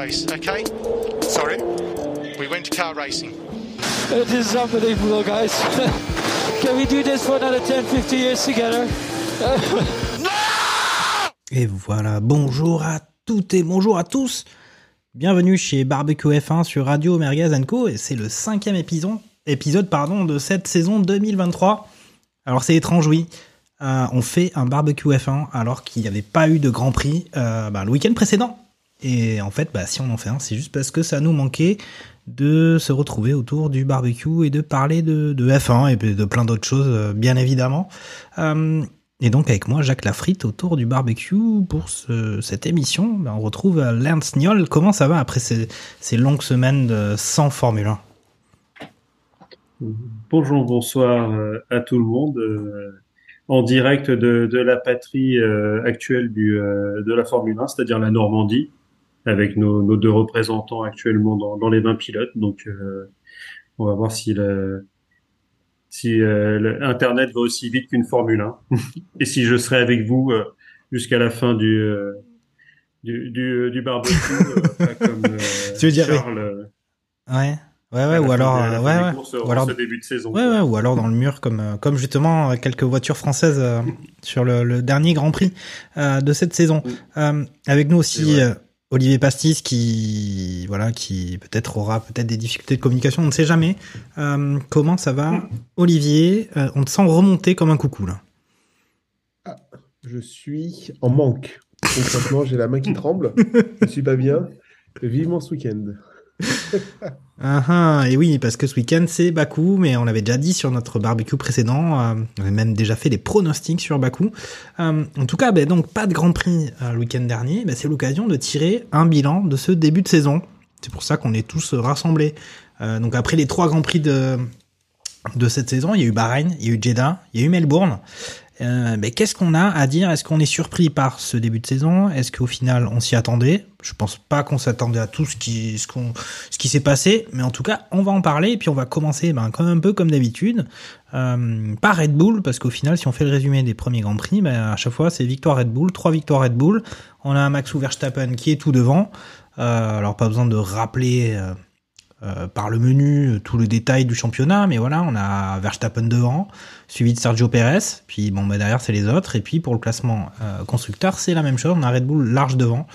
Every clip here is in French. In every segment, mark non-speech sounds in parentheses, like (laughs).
race, okay? Sorry? We went to car racing. It is unbelievable, guys. (laughs) Can we do this for another 10, 50 years together? (laughs) Et voilà, bonjour à toutes et bonjour à tous. Bienvenue chez Barbecue F1 sur Radio Merguez Co. Et c'est le cinquième épisode, épisode pardon, de cette saison 2023. Alors c'est étrange, oui. Euh, on fait un barbecue F1 alors qu'il n'y avait pas eu de Grand Prix euh, bah, le week-end précédent. Et en fait, bah, si on en fait un, c'est juste parce que ça nous manquait de se retrouver autour du barbecue et de parler de, de F1 et de plein d'autres choses, euh, bien évidemment. Euh, et donc avec moi, Jacques Lafritte, autour du barbecue pour ce- cette émission. Ben, on retrouve euh, Lance Niol. Comment ça va après ces, ces longues semaines sans Formule 1 Bonjour, bonsoir à tout le monde. en direct de, de la patrie actuelle du, de la Formule 1, c'est-à-dire la Normandie, avec nos, nos deux représentants actuellement dans, dans les 20 pilotes. Donc, euh, on va voir si, le, si euh, le- Internet va aussi vite qu'une Formule 1. (laughs) Et si je serai avec vous euh, jusqu'à la fin du, du, du, du barbecue, (laughs) comme Tu veux dire, oui. Charles. euh, Ouais, ou alors, ouais, courses, ou alors, ce début de saison. ouais, ouais, ou alors dans le mur, comme, comme justement quelques voitures françaises euh, (laughs) sur le, le dernier Grand Prix euh, de cette saison. Euh, avec nous aussi Olivier Pastis, qui, voilà, qui peut-être aura peut-être des difficultés de communication, on ne sait jamais. Euh, comment ça va, Olivier? Euh, On te sent remonter comme un coucou là. Je suis en manque. Concrètement, j'ai la main qui tremble. (laughs) Je suis pas bien. Vivement ce week-end. Ah ah, et oui, parce que ce week-end c'est Bakou, mais on l'avait déjà dit sur notre barbecue précédent, euh, on avait même déjà fait des pronostics sur Bakou. Euh, en tout cas, ben, donc pas de Grand Prix euh, le week-end dernier, ben, c'est l'occasion de tirer un bilan de ce début de saison. C'est pour ça qu'on est tous rassemblés. Euh, donc après les trois Grands Prix de, de cette saison, il y a eu Bahreïn, il y a eu Jeddah, il y a eu Melbourne. Euh, ben, Qu'est-ce qu'on a à dire? Est-ce qu'on est surpris par ce début de saison? Est-ce qu'au final on s'y attendait? Je pense pas qu'on s'attendait à tout ce qui, ce qui s'est passé, mais en tout cas on va en parler et puis on va commencer ben, comme un peu comme d'habitude euh, par Red Bull parce qu'au final si on fait le résumé des premiers grands prix, ben, à chaque fois c'est victoire Red Bull, trois victoires Red Bull. On a un Max Verstappen qui est tout devant. Euh, alors pas besoin de rappeler. Euh, par le menu euh, tout le détail du championnat, mais voilà, on a Verstappen devant, suivi de Sergio Perez, puis bon bah derrière c'est les autres, et puis pour le classement euh, constructeur c'est la même chose, on a Red Bull large devant,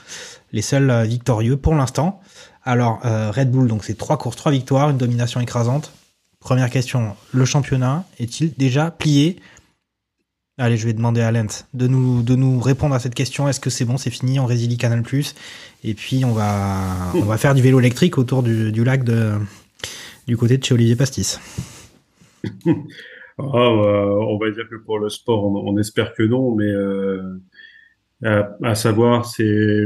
les seuls euh, victorieux pour l'instant. Alors Red Bull donc c'est trois courses, trois victoires, une domination écrasante. Première question, le championnat est-il déjà plié? Allez, je vais demander à Lens de nous, de nous répondre à cette question. Est-ce que c'est bon, c'est fini, on résilie Canal+. Et puis, on va, (laughs) on va faire du vélo électrique autour du, du lac de, du côté de chez Olivier Pastis. (laughs) Ah, euh, on va dire que pour le sport, on, on espère que non, mais euh, à, à savoir, c'est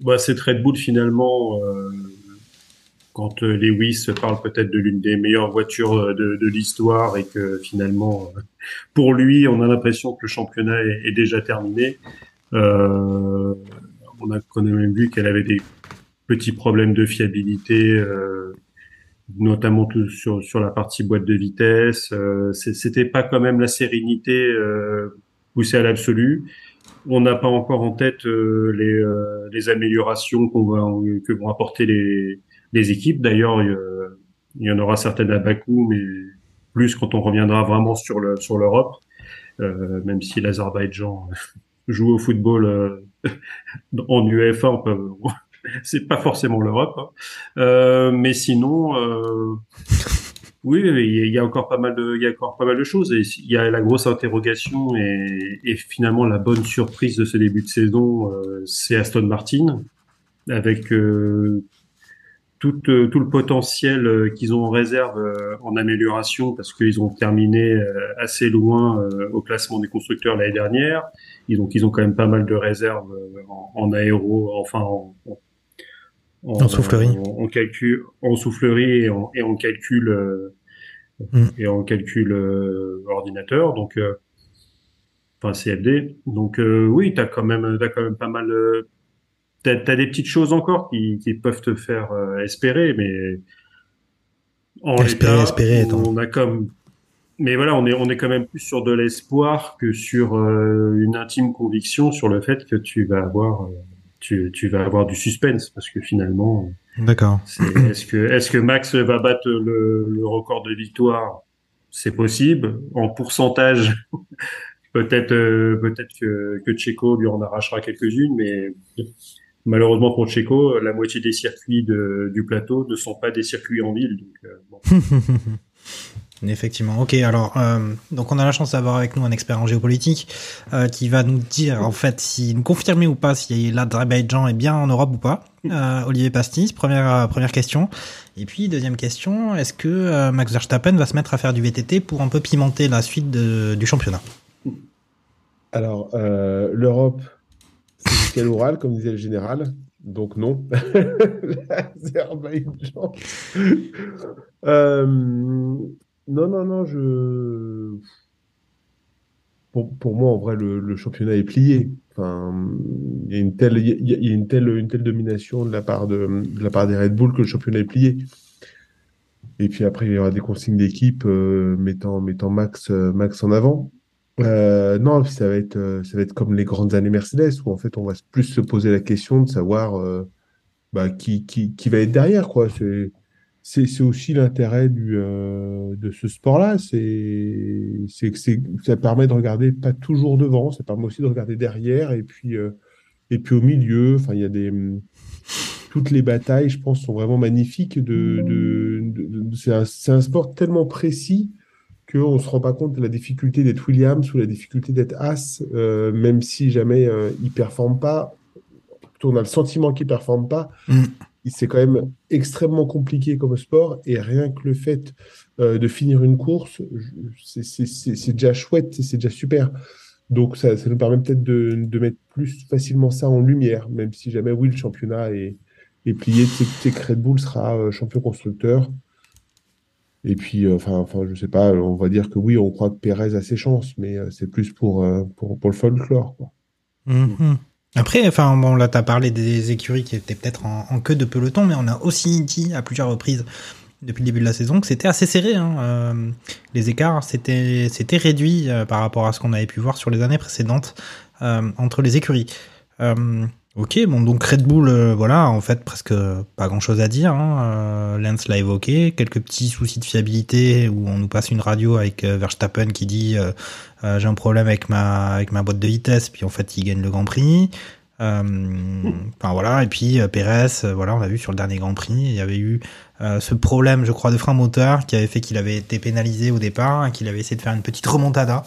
bah, cette Red Bull finalement, euh, quand euh, Lewis parle peut-être de l'une des meilleures voitures euh, de, de l'histoire et que finalement, euh, pour lui, on a l'impression que le championnat est, déjà terminé. Euh, on a quand même vu qu'elle avait des petits problèmes de fiabilité. Euh, notamment tout sur sur la partie boîte de vitesse. Euh, C'était pas quand même la sérénité poussée à l'absolu. On n'a pas encore en tête les, les améliorations va que vont apporter les les équipes. D'ailleurs, il y, en aura certaines à Bakou, mais plus quand on reviendra vraiment sur le sur l'Europe. Euh, même si l'Azerbaïdjan (laughs) joue au football euh, (laughs) en UEFA, on peut, (laughs) c'est pas forcément l'Europe. hein. Euh, mais sinon, euh, oui, il y a encore pas mal de, il y a encore pas mal de choses. Et il y a la grosse interrogation et, et finalement la bonne surprise de ce début de saison, euh, c'est Aston Martin avec euh, tout, euh, tout le potentiel euh, qu'ils ont en réserve euh, en amélioration parce qu'ils ont terminé assez loin au classement des constructeurs l'année dernière. Ils ont, ils ont quand même pas mal de réserves en, en aéro, enfin en, en, soufflerie, en, calcul, en soufflerie et en, et en calcul mm. et en calcul ordinateur. Donc enfin CFD. Donc oui, t'as quand même, t'as quand même pas mal t'as as des petites choses encore qui, qui peuvent te faire euh, espérer, mais en espérer, espérer, on a comme mais voilà, on est on est quand même plus sur de l'espoir que sur euh, une intime conviction sur le fait que tu vas avoir euh, tu, tu vas avoir du suspense parce que finalement D'accord. Est-ce que est-ce que Max va battre le, le record de victoire? C'est possible en pourcentage. (laughs) peut-être peut-être que que Checo lui en arrachera quelques-unes mais Malheureusement pour Checo, la moitié des circuits de, du plateau ne sont pas des circuits en ville. Donc, euh, bon. (laughs) Effectivement. Ok. Alors, euh, donc on a la chance d'avoir avec nous un expert en géopolitique euh, qui va nous dire en fait si nous confirmer ou pas si l'Azerbaïdjan est bien en Europe ou pas. (laughs) Euh, Olivier Pastis, première euh, première question. Et puis deuxième question, est-ce que euh, Max Verstappen va se mettre à faire du VTT pour un peu pimenter la suite de, du championnat? Alors, l'Europe, c'est jusqu'à l'oral, comme disait le général. Donc non. (laughs) Euh, non, non, non, je. Pour, pour, moi, en vrai, le, le, championnat est plié. Enfin, il y a une telle, y a une telle, une telle domination de la part de, la part des Red Bull que le championnat est plié. Et puis après, il y aura des consignes d'équipe euh, mettant, mettant Max, euh, Max en avant. Euh, non, ça va être, euh, ça va être comme les grandes années Mercedes, où en fait, on va plus se poser la question de savoir euh, bah, qui, qui, va être derrière, quoi. C'est, aussi l'intérêt du, de ce sport-là. C'est, c'est que ça permet de regarder pas toujours devant, ça permet aussi de regarder derrière et puis, et puis au milieu. Enfin, il y a des, toutes les batailles, je pense, sont vraiment magnifiques. De, de, c'est un sport tellement précis qu'on ne se rend pas compte de la difficulté d'être Williams ou la difficulté d'être As, euh, même si jamais euh, il ne performe pas. On a le sentiment qu'il ne performe pas. Mm. C'est quand même extrêmement compliqué comme sport et rien que le fait euh, de finir une course, c'est déjà chouette, c'est déjà super. Donc ça, ça nous permet peut-être de, de, mettre plus facilement ça en lumière, même si jamais oui, le championnat est, est plié. Tu sais, Red Bull sera euh, champion constructeur. Et puis, euh, enfin, enfin, je sais pas, on va dire que oui, on croit que Pérez a ses chances, mais euh, c'est plus pour, euh, pour, pour, le folklore. Quoi. Mm-hmm. Après, enfin, bon, là, tu as parlé des écuries qui étaient peut-être en, queue de peloton, mais on a aussi dit à plusieurs reprises depuis le début de la saison que c'était assez serré. Hein. Les écarts, c'était réduit par rapport à ce qu'on avait pu voir sur les années précédentes entre les écuries. Ok, bon donc Red Bull, euh, voilà, en fait presque pas grand-chose à dire. Hein. Euh, Lance l'a évoqué, quelques petits soucis de fiabilité où on nous passe une radio avec euh, Verstappen qui dit j'ai un problème avec ma avec ma boîte de vitesse, puis en fait il gagne le Grand Prix. Enfin voilà, et puis Perez, voilà, on l'a vu sur le dernier Grand Prix, il y avait eu ce problème, je crois, de frein moteur qui avait fait qu'il avait été pénalisé au départ, qu'il avait essayé de faire une petite remontada.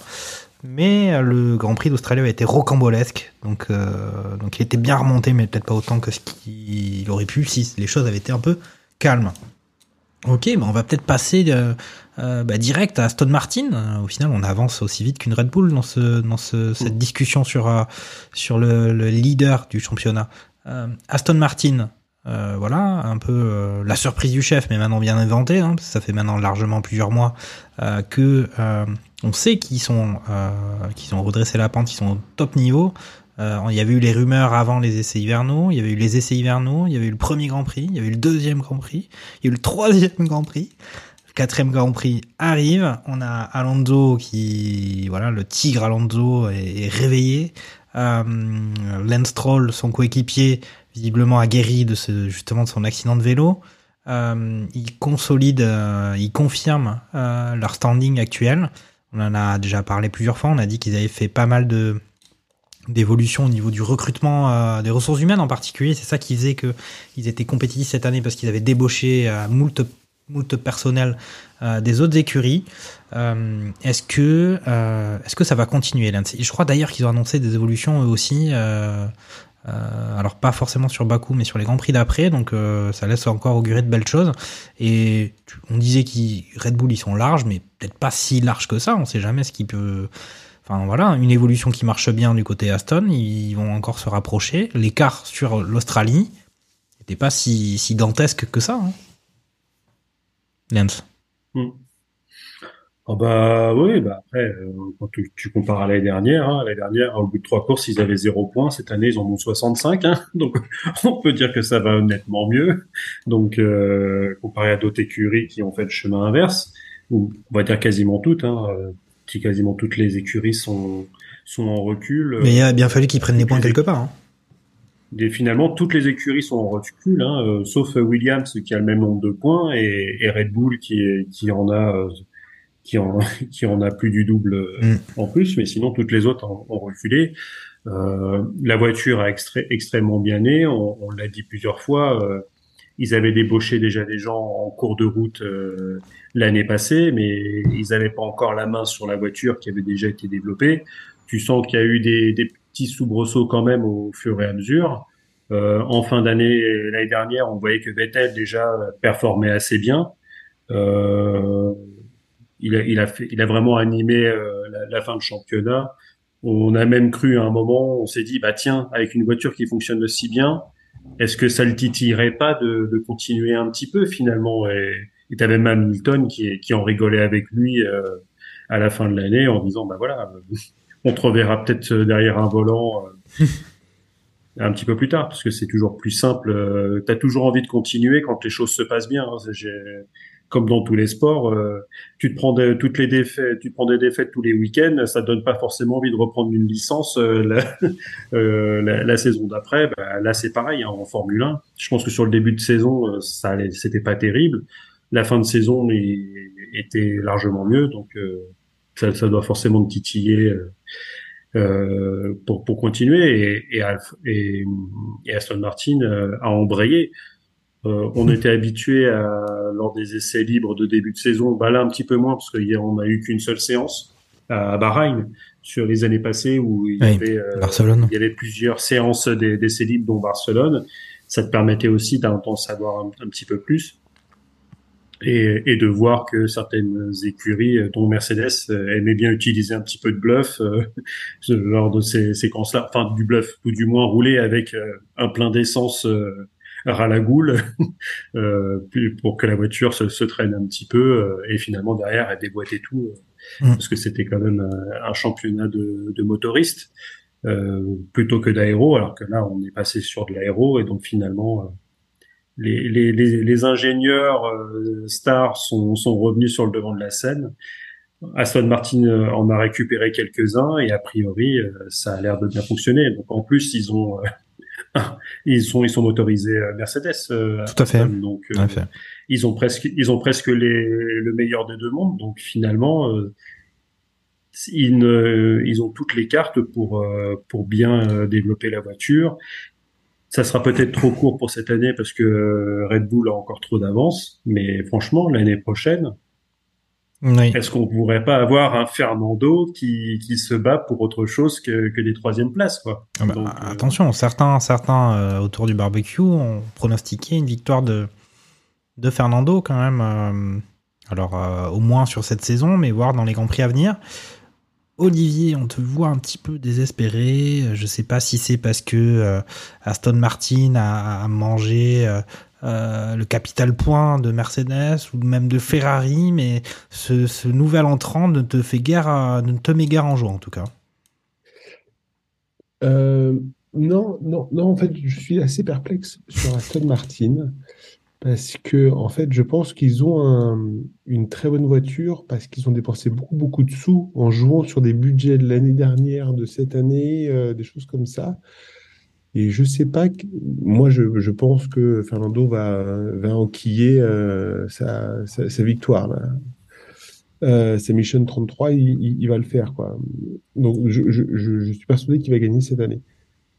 Mais euh, le Grand Prix d'Australie a été rocambolesque, donc, euh, donc il était bien remonté, mais peut-être pas autant que ce qu'il aurait pu si les choses avaient été un peu calmes. Ok, bah on va peut-être passer euh, bah, direct à Aston Martin. Au final, on avance aussi vite qu'une Red Bull dans, ce, dans ce, cette discussion sur, sur le, leader du championnat. Aston Martin, euh, voilà, un peu euh, la surprise du chef, mais maintenant bien inventée. Hein, ça fait maintenant largement plusieurs mois euh, que on sait qu'ils sont qu'ils ont redressé la pente, qu'ils sont au top niveau. il y avait eu les rumeurs avant les essais hivernaux, il y avait eu les essais hivernaux, il y avait eu le premier Grand Prix, il y avait eu le deuxième Grand Prix, il y a eu le troisième Grand Prix. Le quatrième Grand Prix arrive, on a Alonso qui, voilà, le tigre Alonso est, réveillé. Euh, Lance Stroll, son coéquipier, visiblement aguerri de ce, justement de son accident de vélo. Euh, ils consolident, euh, ils confirment euh, leur standing actuel. On en a déjà parlé plusieurs fois. On a dit qu'ils avaient fait pas mal de d'évolution au niveau du recrutement des ressources humaines en particulier. C'est ça qui faisait que ils étaient compétitifs cette année parce qu'ils avaient débauché moult moult personnel des autres écuries. Est-ce que est-ce que ça va continuer Je crois d'ailleurs qu'ils ont annoncé des évolutions eux aussi. Euh, alors pas forcément sur Bakou, mais sur les Grands Prix d'après, donc euh, ça laisse encore augurer de belles choses. Et on disait qu'ils Red Bull ils sont larges, mais peut-être pas si larges que ça. On sait jamais ce qui peut. Enfin voilà, une évolution qui marche bien du côté Aston, ils vont encore se rapprocher. L'écart sur l'Australie n'était pas si, si dantesque que ça. Hein. Lance. Ah bah oui, bah après, euh, quand tu, tu compares à l'année dernière, hein, l'année dernière, au bout de trois courses, ils avaient zéro point. Cette année, ils en ont 65. Hein, (laughs) donc, (laughs) on peut dire que ça va nettement mieux. Donc, euh, comparé à d'autres écuries qui ont fait le chemin inverse, ou on va dire quasiment toutes, hein, euh, si quasiment toutes les écuries sont sont en recul. Mais il a bien fallu qu'ils prennent les points quelque part. Hein. Et finalement, toutes les écuries sont en recul, hein, euh, sauf Williams qui a le même nombre de points et, et Red Bull qui, est- qui en a euh, qui en (laughs) qui en a plus du double euh, Mm. en plus, mais sinon toutes les autres ont, ont reculé. Euh, la voiture a extré- extrêmement bien né, on, on l'a dit plusieurs fois. euh, ils avaient débauché déjà des gens en cours de route euh, l'année passée, mais ils n'avaient pas encore la main sur la voiture qui avait déjà été développée. Tu sens qu'il y a eu des, des petits soubresauts quand même au fur et à mesure. Euh, en fin d'année, l'année dernière, on voyait que Vettel déjà performait assez bien. Euh, il, a, il, a il a vraiment animé euh, la, fin de championnat. On a même cru à un moment, on s'est dit, bah tiens, avec une voiture qui fonctionne aussi bien, est-ce que ça le titillerait pas de, de continuer un petit peu finalement? Et et t'avais même Hamilton qui, qui en rigolait avec lui euh, à la fin de l'année en disant, bah voilà, euh, on te reverra peut-être derrière un volant (laughs) un petit peu plus tard, parce que c'est toujours plus simple. Euh, T'as toujours envie de continuer quand les choses se passent bien. Comme dans tous les sports, euh, tu te prends des, toutes les défaites, tu te prends des défaites tous les week-ends, ça te donne pas forcément envie de reprendre une licence euh, la, (laughs) euh, la, saison d'après. Bah, là, c'est pareil hein, en Formule 1. Je pense que sur le début de saison, euh, ça c'était pas terrible. La fin de saison il- était largement mieux, donc euh, ça, ça doit forcément te titiller. euh, pour, pour continuer et, et, et, et Aston Martin a embrayé. Euh, on était habitué à lors des essais libres de début de saison, bah là un petit peu moins parce qu'hier on a eu qu'une seule séance à Bahreïn sur les années passées où il y Oui, avait euh, Barcelone. il y avait plusieurs séances des- d'essais libres dont Barcelone. Ça te permettait aussi d'en d'en savoir un, un petit peu plus et, et de voir que certaines écuries, euh, dont Mercedes, euh, aimaient bien utiliser un petit peu de bluff euh, (laughs) lors de ces séquences-là, enfin du bluff, ou du moins rouler avec euh, un plein d'essence euh, ras la goule (laughs) euh, pour que la voiture se, se traîne un petit peu euh, et finalement derrière elle déboîtait tout euh, Mm. parce que c'était quand même un, championnat de, de motoristes euh, plutôt que d'aéro alors que là on est passé sur de l'aéro et donc finalement euh, les, les, les, les ingénieurs euh, stars sont, sont revenus sur le devant de la scène. Aston Martin euh, en a récupéré quelques-uns et a priori euh, ça a l'air de bien fonctionner. Donc en plus ils ont euh, (laughs) ils sont ils sont motorisés euh, Mercedes. euh, Tout à fait. Donc euh, ils ont presque ils ont presque les, le meilleur des deux mondes. Donc finalement euh, ils, ne- ils ont toutes les cartes pour euh, pour bien développer la voiture. Ça sera peut-être trop court pour cette année parce que Red Bull a encore trop d'avance, mais franchement, l'année prochaine, Oui. est-ce qu'on pourrait pas avoir un Fernando qui, qui se bat pour autre chose que, que des troisièmes places, quoi? Ah bah, Donc, euh, attention, certains, certains euh, autour du barbecue ont pronostiqué une victoire de, de Fernando quand même. euh, alors, au moins sur cette saison, mais voir dans les Grands Prix à venir. Olivier, on te voit un petit peu désespéré. Je sais pas si c'est parce que Aston Martin a, a mangé euh, euh, le capital point de Mercedes ou même de Ferrari, mais ce, nouvel entrant ne te fait guère, à- ne te met guère en joie en tout cas. Euh, non, non, non, en fait, je suis assez perplexe sur Aston Martin parce que, en fait, je pense qu'ils ont un- une très bonne voiture parce qu'ils ont dépensé beaucoup, beaucoup de sous en jouant sur des budgets de l'année dernière, de cette année, euh, des choses comme ça. Et je sais pas, que- moi, je, pense que Fernando va, va enquiller euh, sa, sa, sa victoire, là. Euh, c'est Mission 33, il, va le faire, quoi. Donc, je, suis persuadé qu'il va gagner cette année.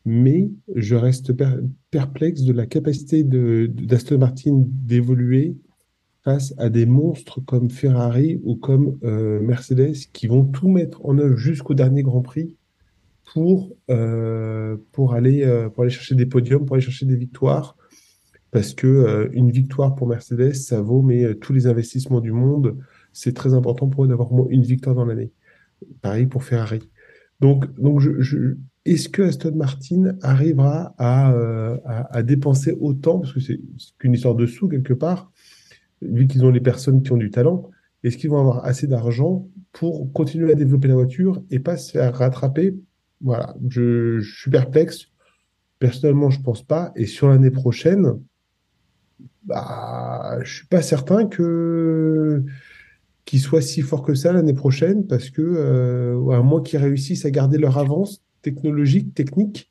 Mais je reste per- perplexe de la capacité de, de- d'Aston Martin d'évoluer face à des monstres comme Ferrari ou comme euh, Mercedes qui vont tout mettre en œuvre jusqu'au dernier Grand Prix pour, euh, pour, aller, euh, pour aller chercher des podiums, pour aller chercher des victoires. Parce que euh, une victoire pour Mercedes, ça vaut mais tous les investissements du monde. C'est très important pour eux d'avoir au moins une victoire dans l'année. Pareil pour Ferrari. Donc, donc est-ce que Aston Martin arrivera à, à, à dépenser autant, parce que c'est qu'une histoire de sous quelque part, vu qu'ils ont les personnes qui ont du talent, est-ce qu'ils vont avoir assez d'argent pour continuer à développer la voiture et pas se faire rattraper? Voilà, je, je suis perplexe. Personnellement, je pense pas. Et sur l'année prochaine, bah, je suis pas certain que qu'ils soient si forts que ça l'année prochaine, parce que euh, à moins qu'ils réussissent à garder leur avance technologique, technique,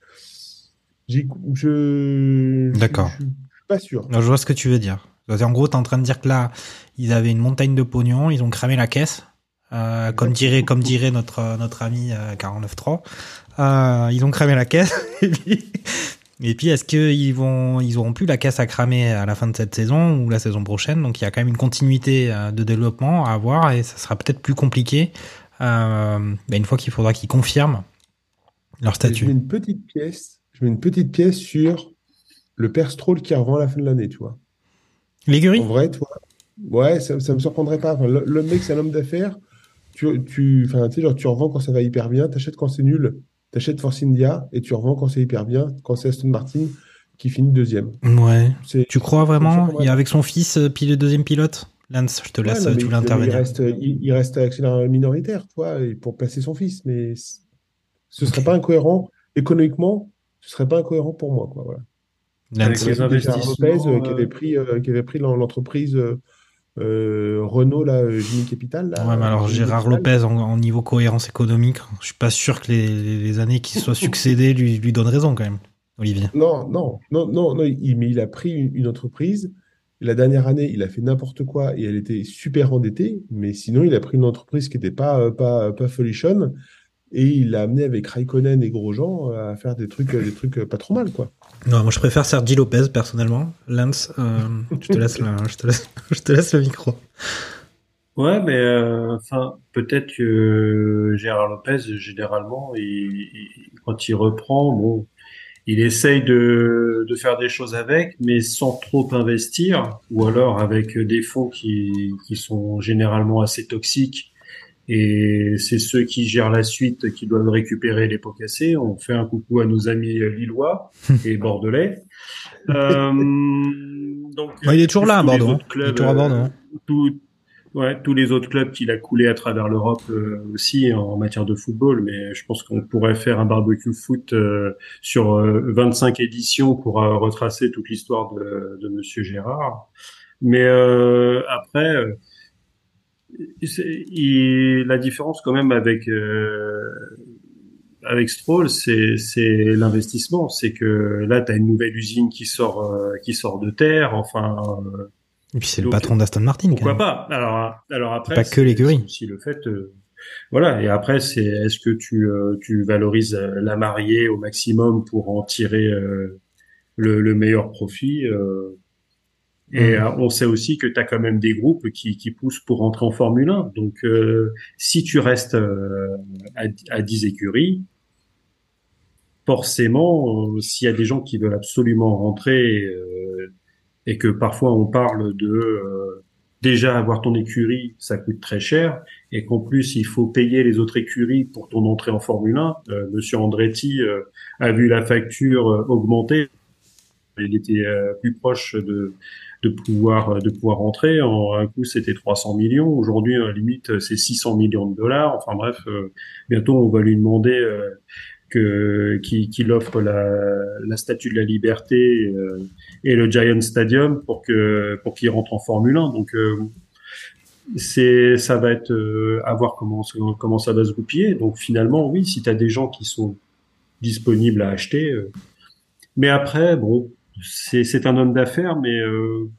je, D'accord. je, je suis pas sûr. Alors, je vois ce que tu veux dire. En gros, t'es en train de dire que là, ils avaient une montagne de pognon, ils ont cramé la caisse. Euh, comme dirait, comme dirait notre, notre ami euh, 49.3. Euh, ils ont cramé la caisse. (laughs) et puis, est-ce qu'ils vont, ils auront plus la caisse à cramer à la fin de cette saison ou la saison prochaine? Donc il y a quand même une continuité euh, de développement à avoir et ça sera peut-être plus compliqué euh, bah, une fois qu'il faudra qu'ils confirment leur Je statut. mets une petite pièce, je mets une petite pièce sur le père Stroll qui revend à la fin de l'année, tu vois. L'écurie En vrai, toi, ouais, ça, ça me surprendrait pas. Enfin, le, le mec, c'est un homme d'affaires. Tu, tu, enfin, tu sais, genre, tu revends quand ça va hyper bien, t'achètes quand c'est nul, t'achètes Force India et tu revends quand c'est hyper bien, quand c'est Aston Martin qui finit deuxième. Ouais. C'est, Tu crois vraiment Et avec son fils, euh, puis le deuxième pilote? Lance, je te Ouais, laisse, non, euh, tu il- voulais il reste, il, il reste actionnaire minoritaire, et pour placer son fils, mais ce serait pas incohérent économiquement, ce serait pas incohérent pour moi, quoi, voilà. Avec Lance. les Gérard Lopez investissements, euh, qui euh, avait pris, euh, qui avait pris l'en- l'entreprise euh, euh, Renault, là, euh, Génie Capital. Là, Ouais, mais alors Gérard Capital. Lopez, en, en niveau cohérence économique, je suis pas sûr que les, les années qui se soient (laughs) succédées lui, lui donnent raison quand même, Olivier. Non, non, non, non, non, il, mais il a pris une, une entreprise. La dernière année, il a fait n'importe quoi et elle était super endettée, mais sinon, il a pris une entreprise qui n'était pas, euh, pas, pas folichonne et il l'a amené avec Raikkonen et Grosjean à faire des trucs, des trucs pas trop mal, quoi. Non, moi je préfère Sergi Lopez personnellement. Lance, euh, je te laisse, (laughs) le micro. Ouais, mais euh, peut-être que Gérard Lopez, généralement, quand il reprend, bon, il essaye de, faire des choses avec, mais sans trop investir, ou alors avec des fonds qui sont généralement assez toxiques. Et c'est ceux qui gèrent la suite qui doivent récupérer les pots cassés. On fait un coucou à nos amis lillois (laughs) et bordelais. Euh, donc, Ouais, il est toujours là à Bordeaux, hein. Il est clubs, toujours à Bordeaux, hein. euh, tout- Ouais, tous les autres clubs qu'il a coulé à travers l'Europe euh, aussi en matière de football, mais je pense qu'on pourrait faire un barbecue foot euh, sur euh, 25 éditions pour retracer toute l'histoire de, de Monsieur Gérard. Mais euh, après, il- la différence quand même avec euh, avec Stroll, c'est l'investissement. C'est que là, tu as une nouvelle usine qui sort euh, qui sort de terre. Enfin, euh, Et puis c'est le patron d'Aston Martin. pourquoi pas? Alors, alors après, pas que l'écurie. aussi le fait, euh, voilà. Et après, c'est est-ce que tu euh, tu valorises euh, la mariée au maximum pour en tirer euh, le, le meilleur profit? Euh, Et Mhm. euh, on sait aussi que tu as quand même des groupes qui qui poussent pour rentrer en Formule 1. Donc, euh, si tu restes euh, à, à 10 écuries, forcément, euh, s'il y a des gens qui veulent absolument rentrer euh, et que parfois on parle de euh, déjà avoir ton écurie, ça coûte très cher, et qu'en plus il faut payer les autres écuries pour ton entrée en Formule 1. Euh, Monsieur Andretti euh, a vu la facture augmenter. Il était euh, plus proche de de pouvoir de pouvoir rentrer. En un coup, c'était 300 millions. Aujourd'hui, euh, limite, c'est 600 millions de dollars. Enfin bref, euh, bientôt on va lui demander euh, que qu'il offre la, la statue de la liberté euh, et le Giant Stadium pour que pour qu'il rentre en Formule 1. Donc euh, c'est ça va être euh, à voir comment ça- va se goupiller. Donc finalement, oui, si tu as des gens qui sont disponibles à acheter, euh, mais après, bon, c'est un homme d'affaires, mais euh,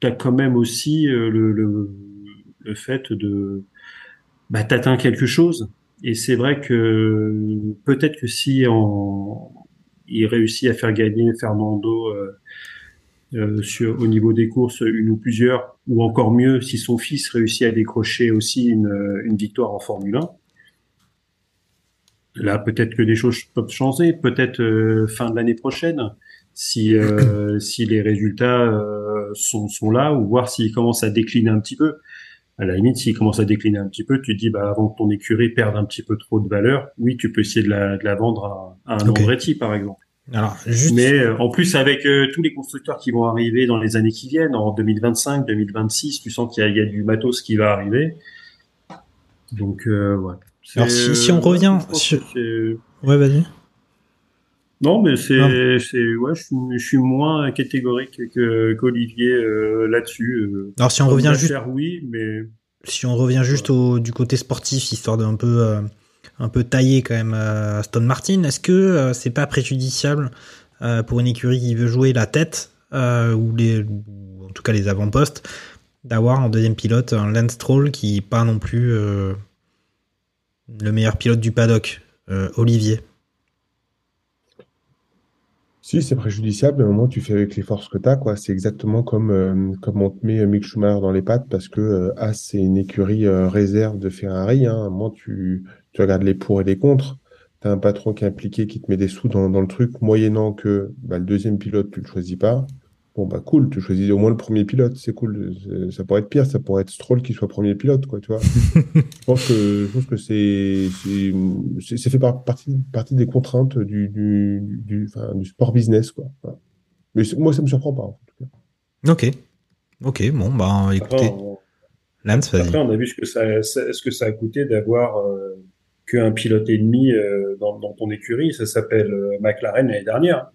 tu quand même aussi euh, le, fait de bah quelque chose. Et c'est vrai que peut-être que si en, il réussit à faire gagner Fernando euh, euh, au niveau des courses une ou plusieurs, ou encore mieux si son fils réussit à décrocher aussi une, victoire en Formule 1, là, peut-être que des choses peuvent changer. Peut-être fin de l'année prochaine, si euh, (coughs) si les résultats euh, sont sont là, ou voir s'ils commencent à décliner un petit peu. À la limite, s'ils commencent à décliner un petit peu, tu te dis, bah, avant que ton écurie perde un petit peu trop de valeur, oui, tu peux essayer de la, de la vendre à, à un Ok. Andretti, par exemple. Alors, juste. Mais euh, en plus, avec tous les constructeurs qui vont arriver dans les années qui viennent, en 2025, 2026, tu sens qu'il y, y a du matos qui va arriver. Donc, euh, ouais. Alors, si- si on revient sur- Ouais, vas-y. Non, mais c'est, ouais, je suis, je suis moins catégorique que, qu'Olivier euh, là-dessus. euh. Alors, si on revient juste, oui, mais si on revient juste au, du côté sportif, histoire d'un peu, euh, un peu tailler quand même Aston Martin, est-ce que c'est pas préjudiciable pour une écurie qui veut jouer la tête ou les, ou en tout cas les avant-postes, d'avoir en deuxième pilote un Lance Stroll qui est pas non plus le meilleur pilote du paddock, Olivier? Si, c'est préjudiciable, mais au moins tu fais avec les forces que tu as, quoi. C'est exactement comme, euh, comme on te met euh, Mick Schumacher dans les pattes parce que euh, As, c'est une écurie euh, réserve de Ferrari. Hein. Moment, tu, tu regardes les pour et les contre. Tu un patron qui est impliqué, qui te met des sous dans, dans le truc, moyennant que bah, le deuxième pilote, tu le choisis pas. Bon, bah cool, tu choisis au moins le premier pilote, c'est cool. Ça pourrait être pire, ça pourrait être Stroll qui soit premier pilote, quoi, tu vois. (laughs) Je pense que, je pense que c'est, c'est, c'est c'est fait par, partie, partie des contraintes du, du, du, enfin, du sport business, quoi. Mais moi, ça me surprend pas, en tout cas. Ok. Ok, bon, bah écoutez, après, on, Lance, vas-y. après, on a vu ce que ça, ça- ce que ça a coûté d'avoir euh, qu'un pilote et demi euh, dans, dans ton écurie. Ça s'appelle euh, McLaren l'année dernière.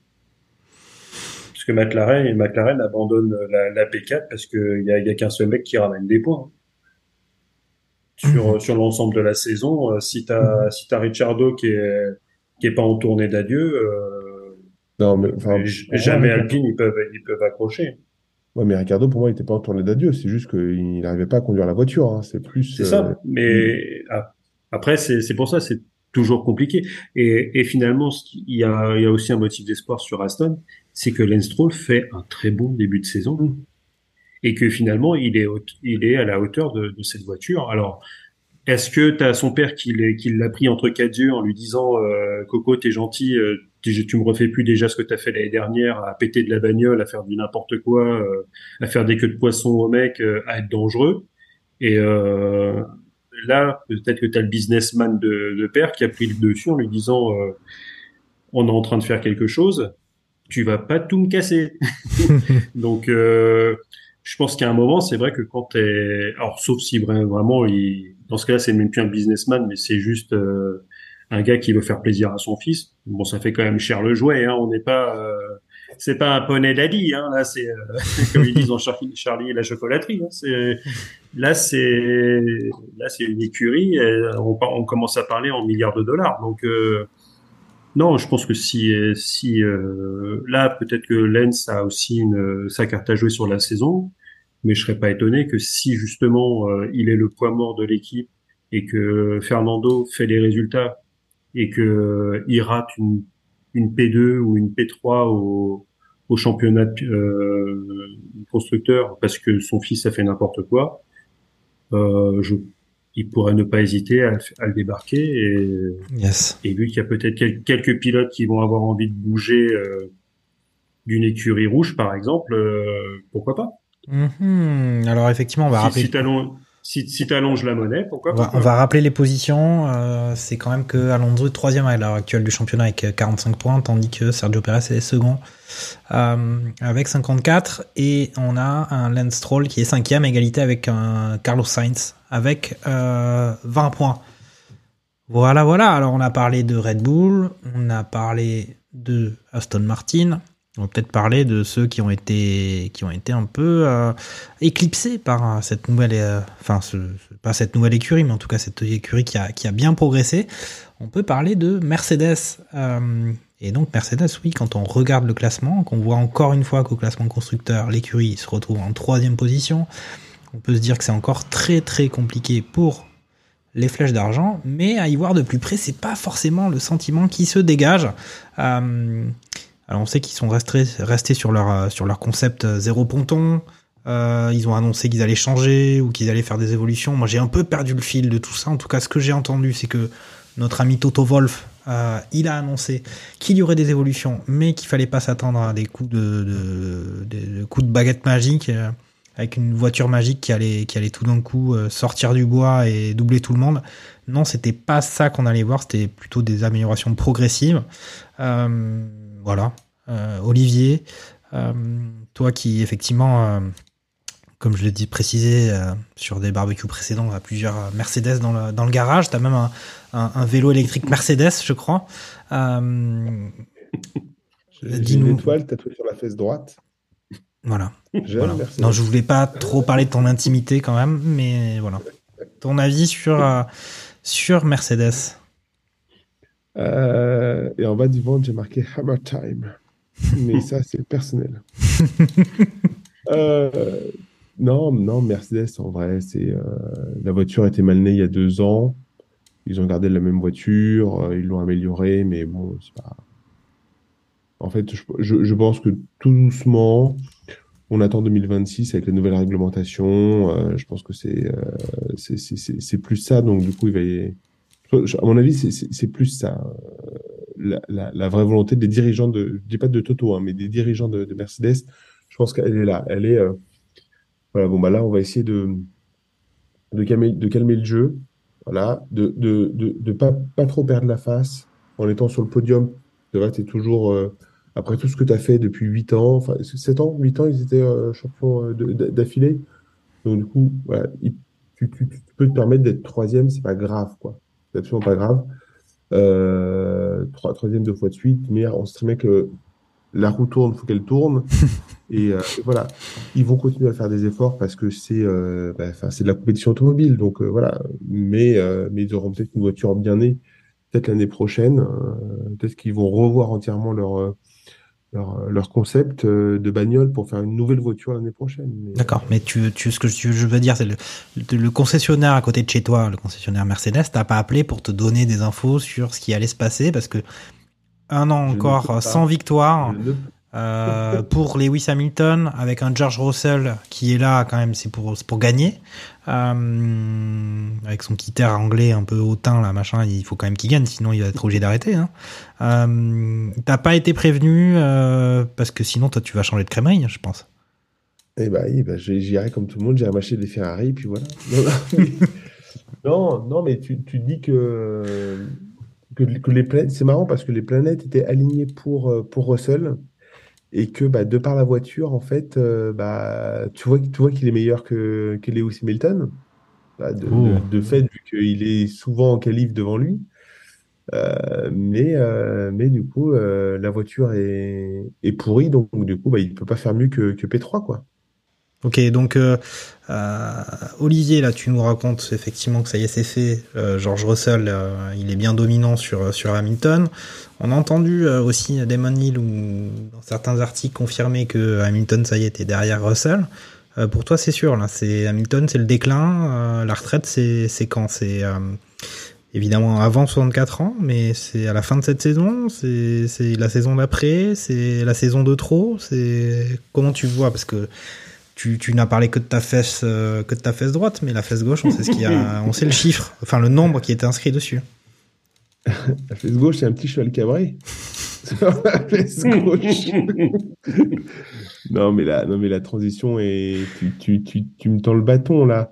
McLaren, McLaren abandonne la, la P4 parce qu'il y a, y a qu'un seul mec qui ramène des points. Sur, Mhm. sur l'ensemble de la saison, euh, si t'as, si t'as Ricciardo qui est, qui est pas en tournée d'adieu, euh, Non, mais, enfin, jamais Alpine, ils peuvent, ils peuvent accrocher. Ouais, mais Ricardo, pour moi, il était pas en tournée d'adieu. C'est juste qu'il n'arrivait pas à conduire la voiture, hein. C'est plus, C'est euh, ça. Mais a- après, c'est pour ça, c'est toujours compliqué. Et, et finalement, il y a, il y a aussi un motif d'espoir sur Aston, c'est que Lance Stroll fait un très bon début de saison et que finalement, il est, il est à la hauteur de, de cette voiture. Alors, est-ce que tu as son père qui l'a pris entre quatre yeux en lui disant euh, Coco, t'es gentil, euh, tu tu me refais plus déjà ce que t'as fait l'année dernière, à péter de la bagnole, à faire du n'importe quoi, euh, à faire des queues de poisson au mec, euh, à être dangereux. Et euh, là, peut-être que tu as le businessman de, de père qui a pris le dessus en lui disant euh, on est en train de faire quelque chose, tu vas pas tout me casser. (laughs) Donc, euh, je pense qu'à un moment, c'est vrai que quand t'es, alors sauf si vra- vraiment, il... dans ce cas-là, c'est même plus un businessman, mais c'est juste euh, un gars qui veut faire plaisir à son fils. Bon, ça fait quand même cher le jouet, hein. On n'est pas, euh, c'est pas un poney daddy, hein. Là, c'est euh, (laughs) comme ils disent dans Charlie, Charlie et la chocolaterie. Hein. C'est là, c'est là, c'est une écurie. et on, on commence à parler en milliards de dollars. Donc euh, non, je pense que si, si euh, là, peut-être que Lens a aussi une, sa carte à jouer sur la saison, mais je serais pas étonné que si justement euh, il est le poids mort de l'équipe et que Fernando fait les résultats et que euh, il rate une, une P2 ou une P3 au, au championnat euh, constructeur parce que son fils a fait n'importe quoi, euh, je, il pourrait ne pas hésiter à, à le débarquer et Yes. et vu qu'il y a peut-être quel- quelques pilotes qui vont avoir envie de bouger euh, d'une écurie rouge, par exemple, euh, pourquoi pas? Mhm. Alors effectivement, on va Si, rappeler. si si, si t'allonges la monnaie, pourquoi On va, on va rappeler les positions. Euh, c'est quand même que Alonso est troisième à l'heure actuelle du championnat avec 45 points, tandis que Sergio Perez est second euh, avec 54. Et on a un Lance Stroll qui est cinquième, à égalité avec un Carlos Sainz avec euh, 20 points. Voilà, voilà. Alors on a parlé de Red Bull, on a parlé de Aston Martin. On va peut-être parler de ceux qui ont été un peu euh, éclipsés par euh, cette nouvelle, euh, enfin cette nouvelle écurie, mais en tout cas cette écurie qui a bien progressé. On peut parler de Mercedes. et donc Mercedes, oui, quand on regarde le classement, qu'on voit encore une fois qu'au classement constructeur, l'écurie se retrouve en troisième position, on peut se dire que c'est encore très très compliqué pour les flèches d'argent, mais à y voir de plus près, c'est pas forcément le sentiment qui se dégage. Alors on sait qu'ils sont restés, restés sur leur euh, sur leur concept euh, zéro ponton. Euh, ils ont annoncé qu'ils allaient changer ou qu'ils allaient faire des évolutions. Moi j'ai un peu perdu le fil de tout ça. En tout cas, ce que j'ai entendu, c'est que notre ami Toto Wolf, euh, il a annoncé qu'il y aurait des évolutions, mais qu'il fallait pas s'attendre à des coups de, de, de, coups de baguette magique, euh, avec une voiture magique qui allait, qui allait tout d'un coup euh, sortir du bois et doubler tout le monde. Non, c'était pas ça qu'on allait voir, c'était plutôt des améliorations progressives. Euh, voilà. Euh, Olivier, euh, toi qui effectivement, euh, comme je l'ai dit précisé sur des barbecues précédents, à plusieurs Mercedes dans le, dans le garage, t'as même un, un, un vélo électrique Mercedes, je crois. J'ai une étoile tatouée sur la fesse droite. voilà. Non, je voulais pas trop parler de ton intimité quand même, mais voilà. Ton avis sur, euh, sur Mercedes? Euh, et en bas du ventre, j'ai marqué Hammer Time. (laughs) Mais ça, c'est personnel. (laughs) Euh, non, non, Mercedes, en vrai, c'est euh, la voiture était mal née il y a deux ans. Ils ont gardé la même voiture, ils l'ont améliorée, mais bon, c'est pas. En fait, je, je, je pense que tout doucement, on attend 2026 avec la nouvelle réglementation. je pense que c'est- c'est plus ça. Donc, du coup, il va y... À mon avis, c'est- plus ça. euh, La, vraie volonté des dirigeants de, je dis pas de Toto, hein, mais des dirigeants de, de Mercedes, je pense qu'elle est là. Elle est, euh, voilà, bon, bah là, on va essayer de, de calmer, de le jeu, voilà, de, de, de, de pas, pas trop perdre la face en étant sur le podium. C'est vrai, tu es toujours, euh, après tout ce que tu as fait depuis 8 ans, enfin, 7 ans, 8 ans, ils étaient euh, champions de- de- d'affilée. Donc, du coup, voilà, il- tu, tu, tu peux te permettre d'être troisième, c'est pas grave, quoi. C'est absolument pas grave. Euh, trois, troisième deux fois de suite, mais on se met que la roue tourne, faut qu'elle tourne. (laughs) Et euh, voilà, ils vont continuer à faire des efforts parce que c'est euh, bah, c'est de la compétition automobile. Donc euh, voilà, mais, mais ils auront peut-être une voiture bien née, peut-être l'année prochaine. peut-être qu'ils vont revoir entièrement leur, leur, leur concept euh, de bagnole pour faire une nouvelle voiture l'année prochaine. Mais, D'accord, mais tu, tu, ce que je, je veux dire, c'est le, le, concessionnaire à côté de chez toi, le concessionnaire Mercedes, t'as pas appelé pour te donner des infos sur ce qui allait se passer parce que un an Je encore sans victoire euh, pour Lewis Hamilton avec un George Russell qui est là quand même, c'est pour pour gagner euh, avec son petit air anglais un peu hautain là machin, il faut quand même qu'il gagne sinon il va être obligé d'arrêter. Hein. Euh, T'as pas été prévenu euh, parce que sinon toi tu vas changer de crémeille, je pense. Eh ben, oui, ben, j'irai comme tout le monde, j'irai m'acheter des Ferrari, puis voilà. (laughs) Non, non, mais, tu, tu dis que, que, que les planètes, c'est marrant parce que les planètes étaient alignées pour, pour Russell et que bah, de par la voiture, en fait, euh, bah, tu vois, tu vois qu'il est meilleur que, que Lewis Hamilton. Bah, de, Oh. de, de fait, vu qu'il est souvent en qualif devant lui. Euh, mais, euh, mais du coup, la voiture est, est pourrie, donc du coup, bah, il peut pas faire mieux que, que P3, quoi. Ok, donc euh, euh, Olivier, là, tu nous racontes effectivement que ça y est, c'est fait. Euh, George Russell, il est bien dominant sur sur Hamilton. On a entendu aussi Damon Hill ou dans certains articles confirmer que Hamilton, ça y est, était derrière Russell. Pour toi, c'est sûr, là, c'est Hamilton, c'est le déclin. la retraite, c'est quand? C'est évidemment avant 64 ans, mais c'est à la fin de cette saison? C'est c'est la saison d'après? C'est la saison de trop? C'est comment tu vois? Parce que tu, tu n'as parlé que de ta fesse euh, que de ta fesse droite, mais la fesse gauche, on sait ce qu'il y a, (laughs) on sait le chiffre, enfin le nombre qui était inscrit dessus. La fesse gauche, c'est un petit cheval cabré. (laughs) La fesse gauche. (laughs) non, mais la, non, mais la transition est. Tu, tu, tu, tu me tends le bâton, là.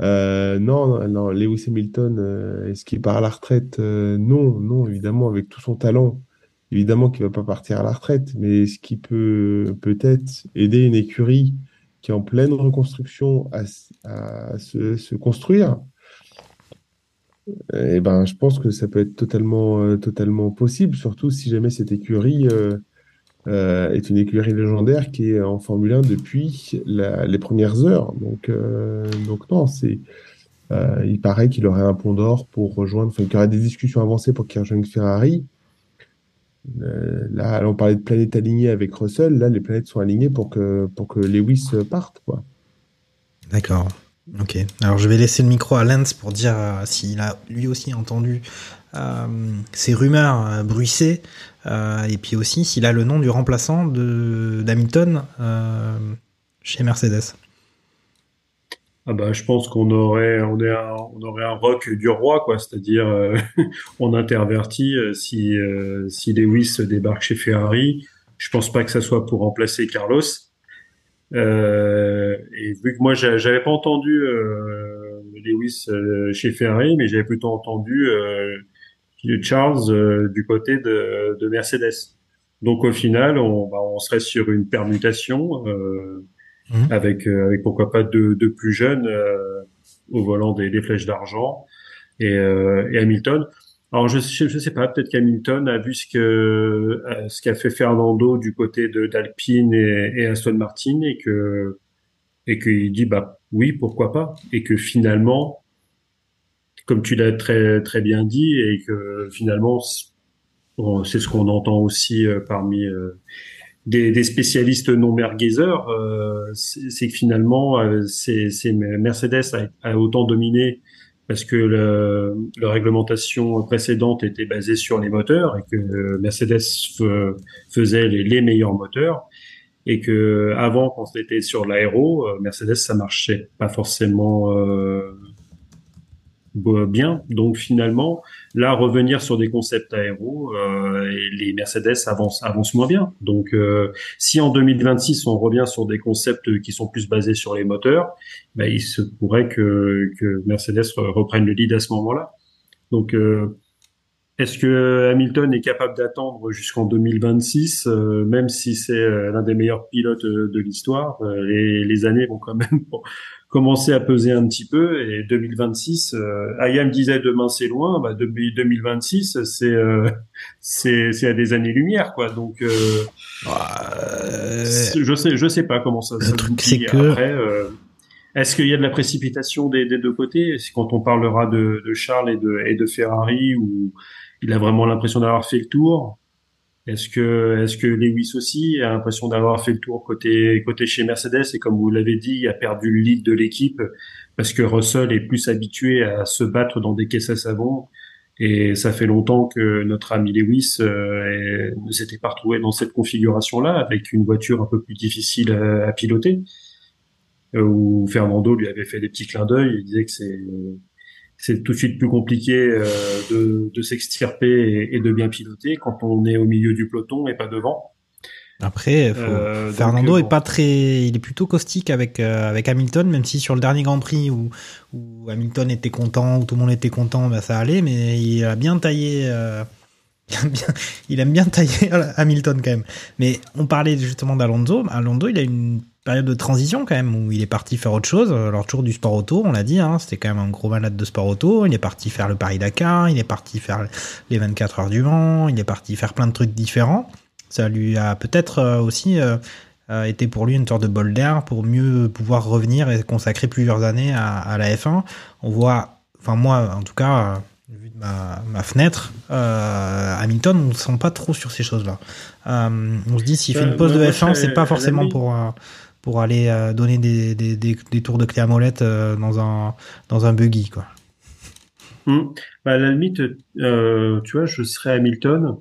Euh, non, non, Lewis Hamilton, euh, est-ce qu'il part à la retraite? Euh, non, non, évidemment, avec tout son talent. Évidemment qu'il va pas partir à la retraite, mais est-ce qu'il peut peut-être aider une écurie qui est en pleine reconstruction à, se, construire? Eh ben, je pense que ça peut être totalement, euh, totalement possible, surtout si jamais cette écurie euh, euh, est une écurie légendaire qui est en Formule 1 depuis les premières heures. Donc, non, il paraît qu'il aurait un pont d'or pour rejoindre, enfin, qu'il y aurait des discussions avancées pour qu'il rejoigne Ferrari. Euh, là, on parlait de planètes alignées avec Russell. Là, les planètes sont alignées pour que, pour que Lewis parte, quoi. D'accord. Ok. Alors je vais laisser le micro à Lance pour dire euh, s'il a lui aussi entendu euh, ces rumeurs euh, bruissées euh, et puis aussi s'il a le nom du remplaçant de d'Hamilton euh, chez Mercedes. Ah bah, je pense qu'on aurait, on, est un, on aurait un rock du roi, quoi. C'est-à-dire, euh, (laughs) on intervertit euh, si, euh, si Lewis débarque chez Ferrari. Je pense pas que ça soit pour remplacer Carlos. Et vu que moi, j'a- j'avais pas entendu Lewis chez Ferrari, mais j'avais plutôt entendu Charles du côté de, de Mercedes. Donc au final, on, bah, serait sur une permutation. Mhm. avec, euh, avec pourquoi pas deux, deux plus jeunes euh, au volant des, des flèches d'argent et, euh, et Hamilton. Alors je sais, je sais pas, peut-être qu'Hamilton a vu ce que ce qu'a fait Fernando du côté de d'Alpine et, et Aston Martin et que et qu'il dit bah oui pourquoi pas et que finalement comme tu l'as très très bien dit et que finalement c'est ce qu'on entend aussi parmi des, des spécialistes non merguezers, euh, c'est que finalement, euh, c'est Mercedes a, a autant dominé parce que le, la réglementation précédente était basée sur les moteurs et que Mercedes faisait les, les meilleurs moteurs. Et que avant, quand c'était sur l'aéro, euh, Mercedes ça marchait pas forcément euh, bien. Donc finalement, là revenir sur des concepts aéro, euh, les Mercedes avancent avancent moins bien. Donc euh, si en 2026 on revient sur des concepts qui sont plus basés sur les moteurs, ben, il se pourrait que que Mercedes re- reprenne le lead à ce moment-là. Donc euh, est-ce que Hamilton est capable d'attendre jusqu'en 2026, euh, même si c'est euh, l'un des meilleurs pilotes de l'histoire euh, les années vont quand même (laughs) commencer à peser un petit peu. Et 2026, euh, Ayam disait demain c'est loin, bah, depuis 2026 c'est euh, c'est c'est à des années-lumière quoi. Donc euh, je sais je sais pas comment ça. ça se truc, goupille. c'est que- Après, euh, est-ce qu'il y a de la précipitation des, des deux côtés? Quand on parlera de, de Charles et de, et de Ferrari où il a vraiment l'impression d'avoir fait le tour. Est-ce que, est-ce que Lewis aussi a l'impression d'avoir fait le tour côté, côté chez Mercedes? Et comme vous l'avez dit, a perdu le lead de l'équipe parce que Russell est plus habitué à se battre dans des caisses à savon. Et ça fait longtemps que notre ami Lewis euh, ne s'était pas retrouvé dans cette configuration-là avec une voiture un peu plus difficile à, à piloter. Euh, où Fernando lui avait fait des petits clins d'œil, il disait que c'est c'est tout de suite plus compliqué euh, de, de s'extirper et, et de bien piloter quand on est au milieu du peloton et pas devant. Après, faut- Euh, donc, Fernando euh, est pas très, il est plutôt caustique avec euh, avec Hamilton, même si sur le dernier Grand Prix où, où Hamilton était content, où tout le monde était content, bah, ça allait, mais il a bien taillé. euh, (laughs) il, aime bien, il aime bien tailler (laughs) Hamilton quand même. Mais on parlait justement d'Alonso. Alonso, il a une période de transition quand même où il est parti faire autre chose. Alors toujours du sport auto, on l'a dit, hein, c'était quand même un gros malade de sport auto. Il est parti faire le Paris Dakar, il est parti faire les 24 heures du Mans, il est parti faire plein de trucs différents. Ça lui a peut-être euh, aussi euh, euh, été pour lui une sorte de bol d'air pour mieux pouvoir revenir et consacrer plusieurs années à, à la F1. On voit, enfin moi en tout cas, vu de ma, ma fenêtre, euh, Hamilton, on ne sent pas trop sur ces choses-là. Euh, on se dit s'il fait une pause de moi, F1, je- c'est pas forcément pour euh, pour aller euh, donner des, des, des, des tours de clé à molette euh, dans un dans un buggy quoi. Hmm. Bah, à la limite, euh, tu vois, je serais Hamilton.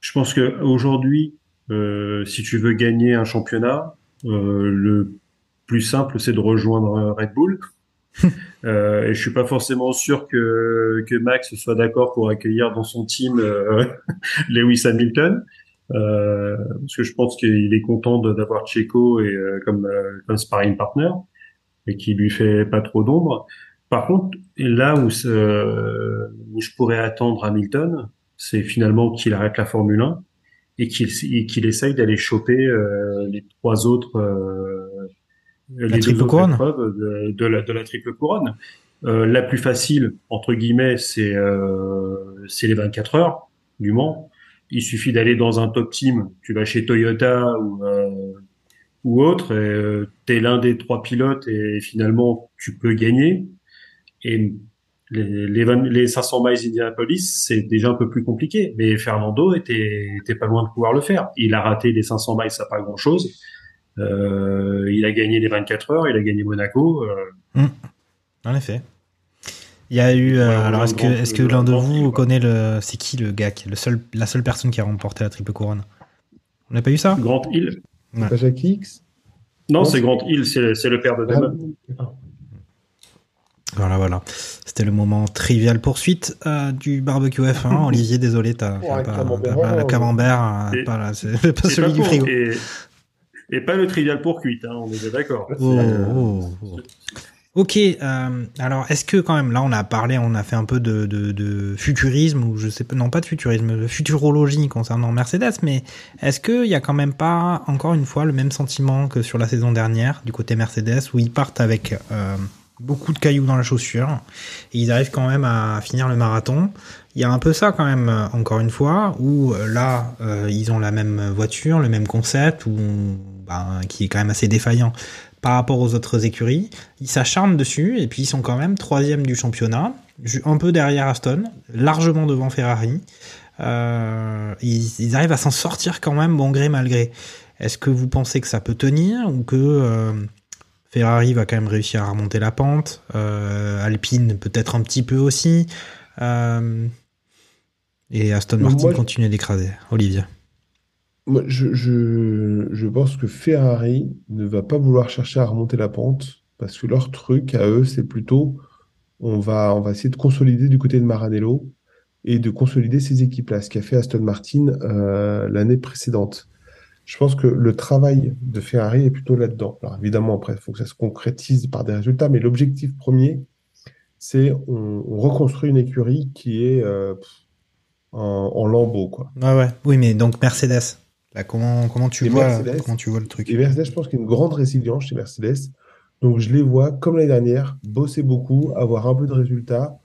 Je pense que aujourd'hui, euh, si tu veux gagner un championnat, le plus simple, c'est de rejoindre Red Bull. (laughs) Euh, et je suis pas forcément sûr que, que Max soit d'accord pour accueillir dans son team euh, (laughs) Lewis Hamilton. Euh, parce que je pense qu'il est content d'avoir Checo et euh, comme, euh, comme sparring partner et qui lui fait pas trop d'ombre. Par contre, là où, où je pourrais attendre Hamilton, c'est finalement qu'il arrête la Formule 1 et qu'il qu'il essaye d'aller choper euh, les trois autres euh, les deux triple couronne. de, de la, de la triple couronne. Euh, la plus facile entre guillemets, c'est euh, c'est les 24 heures du Mans. Il suffit d'aller dans un top team. Tu vas chez Toyota ou euh, ou autre, et euh, t'es l'un des trois pilotes et finalement tu peux gagner. Et les, les, 20 les 500 miles d'Indianapolis, c'est déjà un peu plus compliqué. Mais Fernando était, était pas loin de pouvoir le faire. Il a raté les 500 miles, ça pas grand chose. Euh, il a gagné les 24 heures, il a gagné Monaco. euh, En effet. Il y a eu. euh, alors, est-ce que, l'un de vous connaît le. C'est qui le gars qui est le seul, la seule personne qui a remporté la triple couronne? On n'a pas eu ça? Grand Hill. Ouais. Pas Jackie X Non, c'est Grand Hill, c'est c'est le père de Damon. ah. Voilà, voilà. C'était le moment trivial poursuite euh, du barbecue F1. (laughs) Olivier, désolé, t'as Ouais, pas, camembert, pas ouais. camembert, euh, Et- pas, (laughs) pas celui pas du frigo. Et, et pas le trivial pour cuite, hein, on est d'accord. Oh, oh, oh. Ok, euh, alors est-ce que quand même, là on a parlé, on a fait un peu de, de, de futurisme, ou je sais pas, non pas de futurisme, de futurologie concernant Mercedes, mais est-ce qu'il y a quand même pas, encore une fois, le même sentiment que sur la saison dernière, du côté Mercedes, où ils partent avec euh, beaucoup de cailloux dans la chaussure, et ils arrivent quand même à finir le marathon? Il y a un peu ça quand même, encore une fois, où euh, là, euh, ils ont la même voiture, le même concept, où, ben, qui est quand même assez défaillant par rapport aux autres écuries. Ils s'acharnent dessus, et puis ils sont quand même troisième du championnat, un peu derrière Aston, largement devant Ferrari. Euh, ils, ils arrivent à s'en sortir quand même, bon gré mal gré. Est-ce que vous pensez que ça peut tenir, ou que euh, Ferrari va quand même réussir à remonter la pente, euh, Alpine peut-être un petit peu aussi et Aston Martin moi, continue d'écraser. Olivier. Moi, je, pense que Ferrari ne va pas vouloir chercher à remonter la pente parce que leur truc à eux, c'est plutôt on va, on va essayer de consolider du côté de Maranello et de consolider ces équipes-là, ce qu'a fait Aston Martin euh, l'année précédente. Je pense que le travail de Ferrari est plutôt là-dedans. Alors évidemment, après, il faut que ça se concrétise par des résultats, mais l'objectif premier, c'est on, on reconstruit une écurie qui est euh, en, en lambeaux, quoi. Ouais. Oui, mais donc Mercedes. Là, comment, comment tu vois, Mercedes. comment tu vois le truc Et Mercedes, je pense qu'il y a une grande résilience chez Mercedes. Donc, je les vois, comme l'année dernière, bosser beaucoup, avoir un peu de résultats.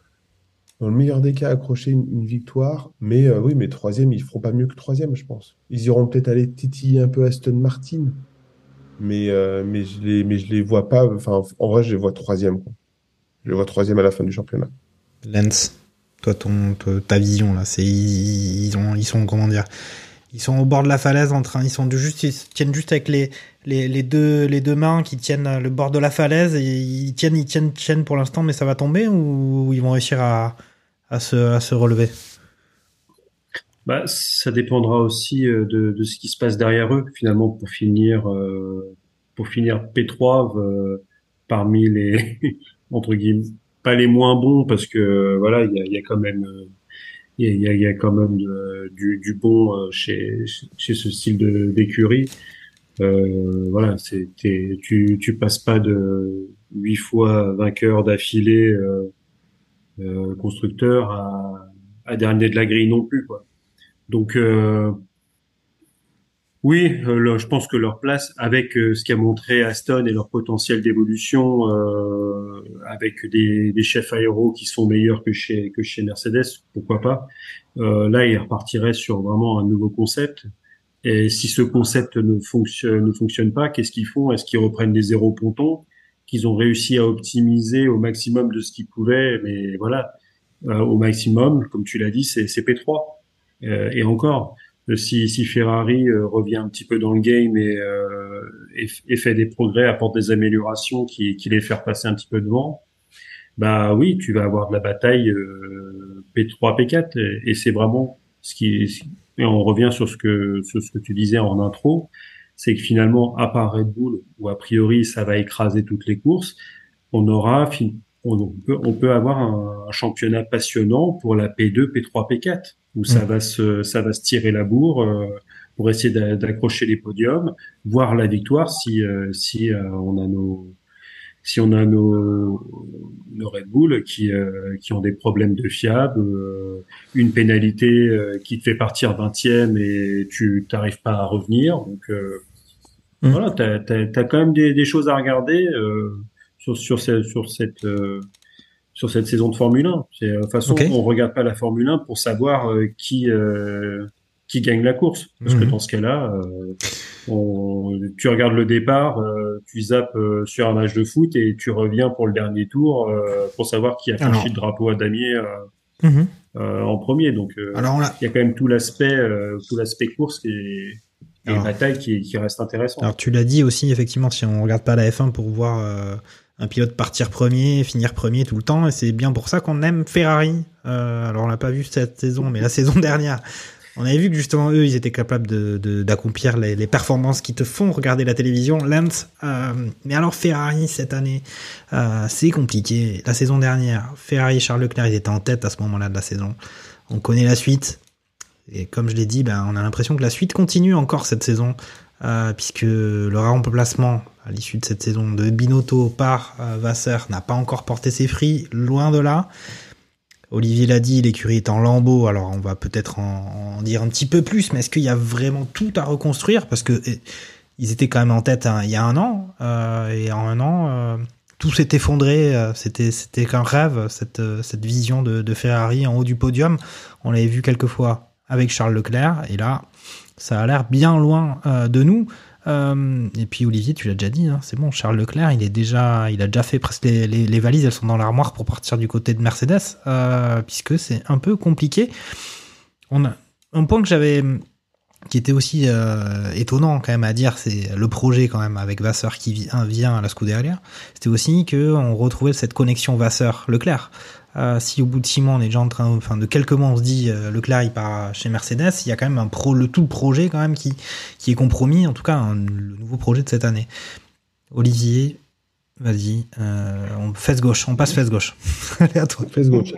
Dans le meilleur des cas, accrocher une, une victoire. Mais euh, oui, mais troisième, ils feront pas mieux que troisième, je pense. Ils iront peut-être aller titiller un peu Aston Martin. Mais, euh, mais, je les, mais je les vois pas. Enfin, en vrai, je les vois troisième. Quoi. Je les vois troisième à la fin du championnat. Lens, toi, ton, ta vision là, c'est ils, ils ont, ils sont comment dire, ils sont au bord de la falaise en train, ils sont juste, ils tiennent juste avec les, les, deux, les deux mains qui tiennent le bord de la falaise et ils tiennent, ils tiennent, tiennent pour l'instant, mais ça va tomber ou ils vont réussir à, à se, à se relever? Bah, ça dépendra aussi euh, de, de ce qui se passe derrière eux, finalement, pour finir, euh, pour finir P3 euh, parmi les, (laughs) entre guillemets, pas les moins bons, parce que voilà, il y y a quand même, il y a, y a, quand même du, du bon euh, chez, chez ce style de d'écurie. Euh, voilà, c'est, tu, tu passes pas de huit fois vainqueur d'affilée euh, euh, constructeur à, à dernier de la grille non plus, quoi. Donc euh, oui, euh, je pense que leur place, avec euh, ce qu'a montré Aston et leur potentiel d'évolution, euh, avec des, chefs aéros qui sont meilleurs que chez Mercedes, pourquoi pas. Là, ils repartiraient sur vraiment un nouveau concept. Et si ce concept ne fonctionne ne fonctionne pas, qu'est-ce qu'ils font? Est-ce qu'ils reprennent des zéros pontons qu'ils ont réussi à optimiser au maximum de ce qu'ils pouvaient Mais voilà, au maximum, comme tu l'as dit, c'est c'est P3. Euh, et encore, si, si Ferrari euh, revient un petit peu dans le game et, euh, et, et fait des progrès, apporte des améliorations qui, qui les fait passer un petit peu devant, bah oui, tu vas avoir de la bataille euh, P3, P4, et, c'est vraiment ce qui. Et on revient sur ce que sur ce que tu disais en intro, c'est que finalement, à part Red Bull, où a priori ça va écraser toutes les courses, on aura on, peut, on peut avoir un, un championnat passionnant pour la P2, P3, P4, où ça Mm. va se ça va se tirer la bourre euh, pour essayer d'a- d'accrocher les podiums, voir la victoire si euh, si euh, on a nos si on a nos, nos Red Bull qui, euh, qui ont des problèmes de fiable, euh, une pénalité euh, qui te fait partir 20e et tu t'arrives pas à revenir. Donc euh, Mm. voilà, t'as as, quand même des, des choses à regarder euh, sur, sur, cette, sur, cette, euh, sur cette saison de Formule 1. C'est, euh, De toute façon, Ok. on regarde pas la Formule 1 pour savoir euh, qui, euh, qui gagne la course. Parce que Mhm. dans ce cas-là, euh, on, tu regardes le départ, euh, tu zappes euh, sur un match de foot et tu reviens pour le dernier tour euh, pour savoir qui a franchi le drapeau à damier euh, Mhm. euh, en premier. Donc euh, il y a quand même tout l'aspect euh, tout l'aspect course et, et Alors. bataille qui, qui reste intéressant. Alors tu l'as dit aussi, effectivement, si on regarde pas la F1 pour voir euh, un pilote partir premier, finir premier tout le temps, et c'est bien pour ça qu'on aime Ferrari. Euh, alors on l'a pas vu cette saison, mais la (laughs) saison dernière, On avait vu que justement eux, ils étaient capables d'accomplir les, les, performances qui te font regarder la télévision. Lance, euh, mais alors Ferrari cette année, euh, c'est compliqué. La saison dernière, Ferrari et Charles Leclerc, ils étaient en tête à ce moment-là de la saison. On connaît la suite. Et comme je l'ai dit, ben, on a l'impression que la suite continue encore cette saison, euh, puisque le remplacement à l'issue de cette saison de Binotto par euh, Vasseur n'a pas encore porté ses fruits, loin de là. Olivier l'a dit, l'écurie est en lambeaux, alors on va peut-être en, dire un petit peu plus, mais est-ce qu'il y a vraiment tout à reconstruire? Parce que eh, ils étaient quand même en tête hein, il y a un an, euh, et en un an, euh, tout s'est effondré. C'était c'était qu'un rêve cette cette vision de, de, Ferrari en haut du podium. On l'avait vu quelques fois avec Charles Leclerc, et là, ça a l'air bien loin de nous. Euh, et puis Olivier, tu l'as déjà dit, hein, c'est bon. Charles Leclerc, il est déjà, il a déjà fait presque les valises, elles sont dans l'armoire pour partir du côté de Mercedes, euh, puisque c'est un peu compliqué. On a un point que j'avais, qui était aussi euh, étonnant quand même à dire, c'est le projet quand même avec Vasseur qui vient à la Scuderia. C'était aussi que on retrouvait cette connexion Vasseur-Leclerc. Euh, si au bout de six mois on est déjà en train, enfin de quelques mois on se dit euh, Leclerc il part chez Mercedes, il y a quand même un le tout projet quand même qui est compromis, en tout cas le nouveau projet de cette année. Olivier, vas-y, on fesse gauche, on passe fesse gauche. (laughs) allez à toi. Fesse gauche,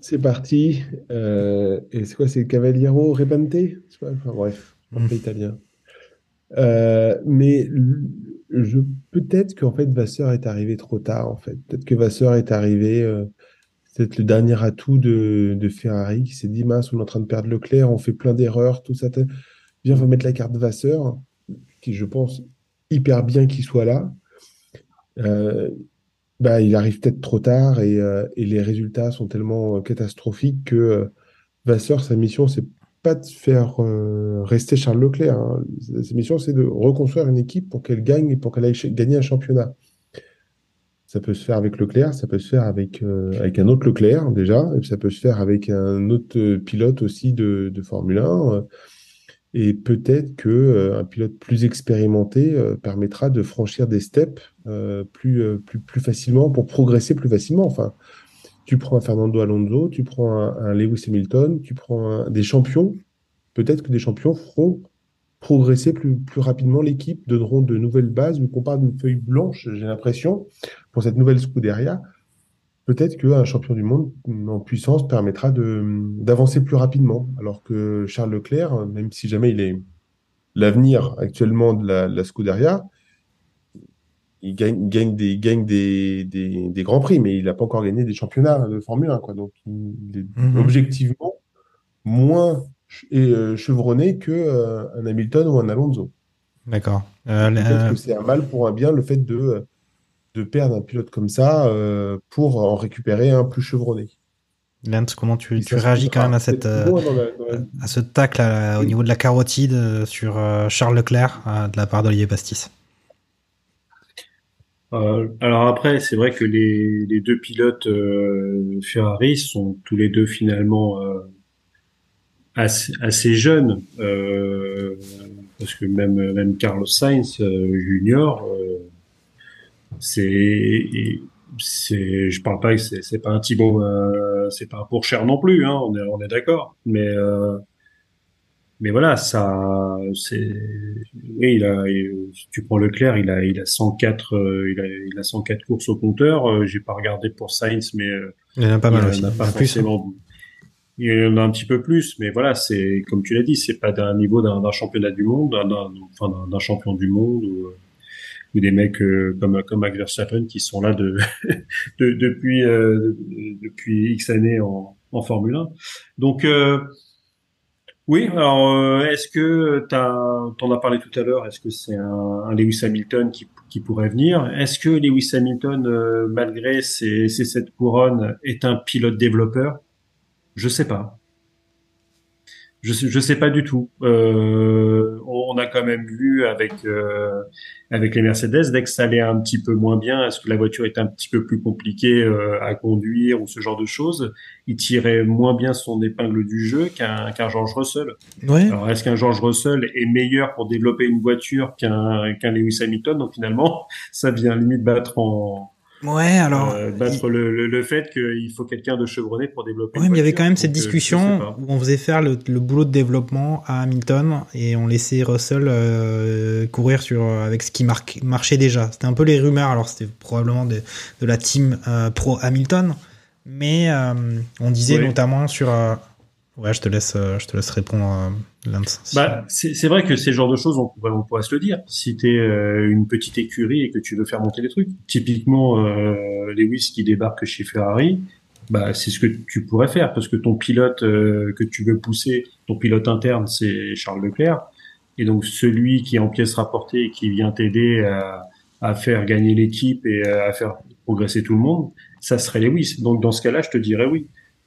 c'est parti. Et c'est quoi, c'est Cavaliero Repente? Enfin, Bref, en mm. italien. Euh, mais je peut-être qu'en fait Vasseur est arrivé trop tard en fait. Peut-être que Vasseur est arrivé euh, peut-être le dernier atout de, de Ferrari qui s'est dit mince, on est en train de perdre Leclerc, on fait plein d'erreurs, tout ça. Viens, on va mettre la carte Vasseur, qui je pense hyper bien qu'il soit là. Euh, bah, il arrive peut-être trop tard et, euh, et, les résultats sont tellement catastrophiques que Vasseur, sa mission, c'est de faire euh, rester Charles Leclerc. Hein. Sa mission, c'est de reconstruire une équipe pour qu'elle gagne et pour qu'elle aille gagner un championnat. Ça peut se faire avec Leclerc, ça peut se faire avec, euh, avec un autre Leclerc déjà, et ça peut se faire avec un autre euh, pilote aussi de, Formule 1. Euh, et peut-être que un pilote plus expérimenté permettra de franchir des steps plus, plus, plus facilement pour progresser plus facilement. Enfin, tu prends un Fernando Alonso, tu prends un, Lewis Hamilton, tu prends des champions. Peut-être que des champions feront progresser plus, rapidement l'équipe, donneront de nouvelles bases, vu qu'on parle d'une feuille blanche, j'ai l'impression, pour cette nouvelle Scuderia, peut-être qu'un champion du monde en puissance permettra d'avancer plus rapidement, alors que Charles Leclerc, même si jamais il est l'avenir actuellement de la, Scuderia, il gagne, gagne, des, gagne des, des, des, grands prix, mais il n'a pas encore gagné des championnats de Formule 1. Quoi. Donc, il est mhm. objectivement moins euh, chevronné que euh, un Hamilton ou un Alonso. D'accord. Euh, Peut-être que c'est un mal pour un bien le fait de de perdre un pilote comme ça euh, pour en récupérer un plus chevronné. Lance, comment tu, tu réagis quand même à cette euh, à ce tacle au niveau de la carotide sur Charles Leclerc de la part d'Olivier Pastis? Alors après, c'est vrai que les, les deux pilotes Ferrari sont tous les deux finalement assez, assez, jeunes, parce que même même Carlos Sainz Junior c'est c'est je parle pas c'est pas un Thibaut euh, c'est pas pour cher non plus hein, on est on est d'accord mais euh, mais voilà ça c'est oui il a tu prends Leclerc il a il a 104 euh, il a il a 104 courses au compteur euh, j'ai pas regardé pour Sainz mais il y en a pas mal aussi. pas forcément il y en a un petit peu plus mais voilà c'est comme tu l'as dit c'est pas d'un niveau d'un championnat du monde d'un enfin d'un champion du monde ou ou des mecs euh, comme comme Max Verstappen qui sont là de, (laughs) de depuis euh, depuis X années en, en Formule 1. Donc euh, oui, alors est-ce que tu en as parlé tout à l'heure, est-ce que c'est un, Lewis Hamilton qui, pourrait venir? Est-ce que Lewis Hamilton, malgré ses, ses sept couronnes, est un pilote développeur? Je sais pas. Je je sais pas du tout. Euh, on a quand même vu avec euh, avec les Mercedes dès que ça allait un petit peu moins bien, est-ce que la voiture était un petit peu plus compliquée euh, à conduire ou ce genre de choses, il tirait moins bien son épingle du jeu qu'un qu'un George Russell. Ouais. Alors est-ce qu'un George Russell est meilleur pour développer une voiture qu'un qu'un Lewis Hamilton? Donc finalement, (laughs) ça vient limite battre en Ouais, alors. Euh, battre le, le, le, fait qu'il faut quelqu'un de chevronné pour développer. Oui, mais il y avait quand même cette discussion où on faisait faire le, le, boulot de développement à Hamilton et on laissait Russell euh, courir sur avec ce qui marque, marchait déjà. C'était un peu les rumeurs. Alors c'était probablement de, de la team euh, pro Hamilton, mais euh, on disait oui. notamment sur. Ouais, je te laisse, je te laisse répondre. Si bah, c'est vrai que ces genres de choses, on pourrait, on pourrait se le dire. Si tu es euh, une petite écurie et que tu veux faire monter les trucs, typiquement euh, Lewis qui débarque chez Ferrari, bah, c'est ce que tu pourrais faire parce que ton pilote euh, que tu veux pousser, ton pilote interne, c'est Charles Leclerc. Et donc celui qui est en pièces rapportées et qui vient t'aider à, à, faire gagner l'équipe et à faire progresser tout le monde, ça serait Lewis. Donc dans ce cas-là, je te dirais oui.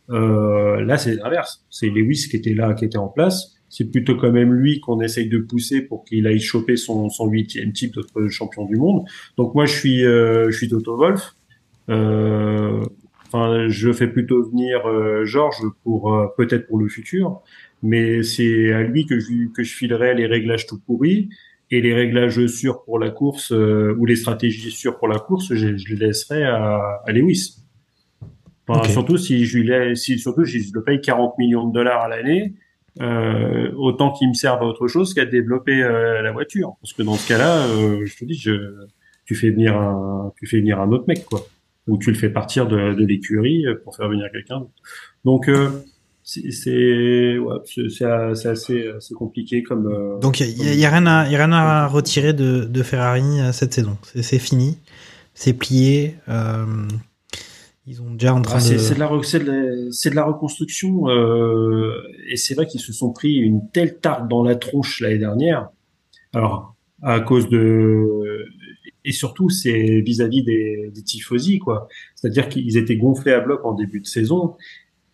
Euh, là, c'est l'inverse. C'est Lewis qui était là, qui était en place c'est plutôt quand même lui qu'on essaye de pousser pour qu'il aille choper son, huitième titre de champion du monde. Donc moi je suis euh, je suis Toto Wolf. Euh, enfin je fais plutôt venir euh, Georges pour euh, peut-être pour le futur, mais c'est à lui que je que je filerai les réglages tout pourris et les réglages sûrs pour la course ou les stratégies sûres pour la course, je, je les laisserai à, à Lewis. Enfin, okay. Surtout si je lui si surtout si je le paye 40 millions de dollars à l'année euh, autant qu'il me serve à autre chose qu'à développer euh, la voiture. Parce que dans ce cas-là, euh, je te dis, je, tu fais venir un, tu fais venir un autre mec, quoi. Ou tu le fais partir de, de l'écurie pour faire venir quelqu'un. Donc c'est ouais, c'est assez, assez compliqué comme. Donc il y, y, a rien à y a rien à retirer de, de Ferrari cette saison. C'est fini, c'est plié. Ils ont déjà en train ah, de. C'est de de, de la reconstruction euh, et c'est vrai qu'ils se sont pris une telle tarte dans la tronche l'année dernière. Alors à cause de et surtout c'est vis-à-vis des, des tifosi quoi. C'est-à-dire qu'ils étaient gonflés à bloc en début de saison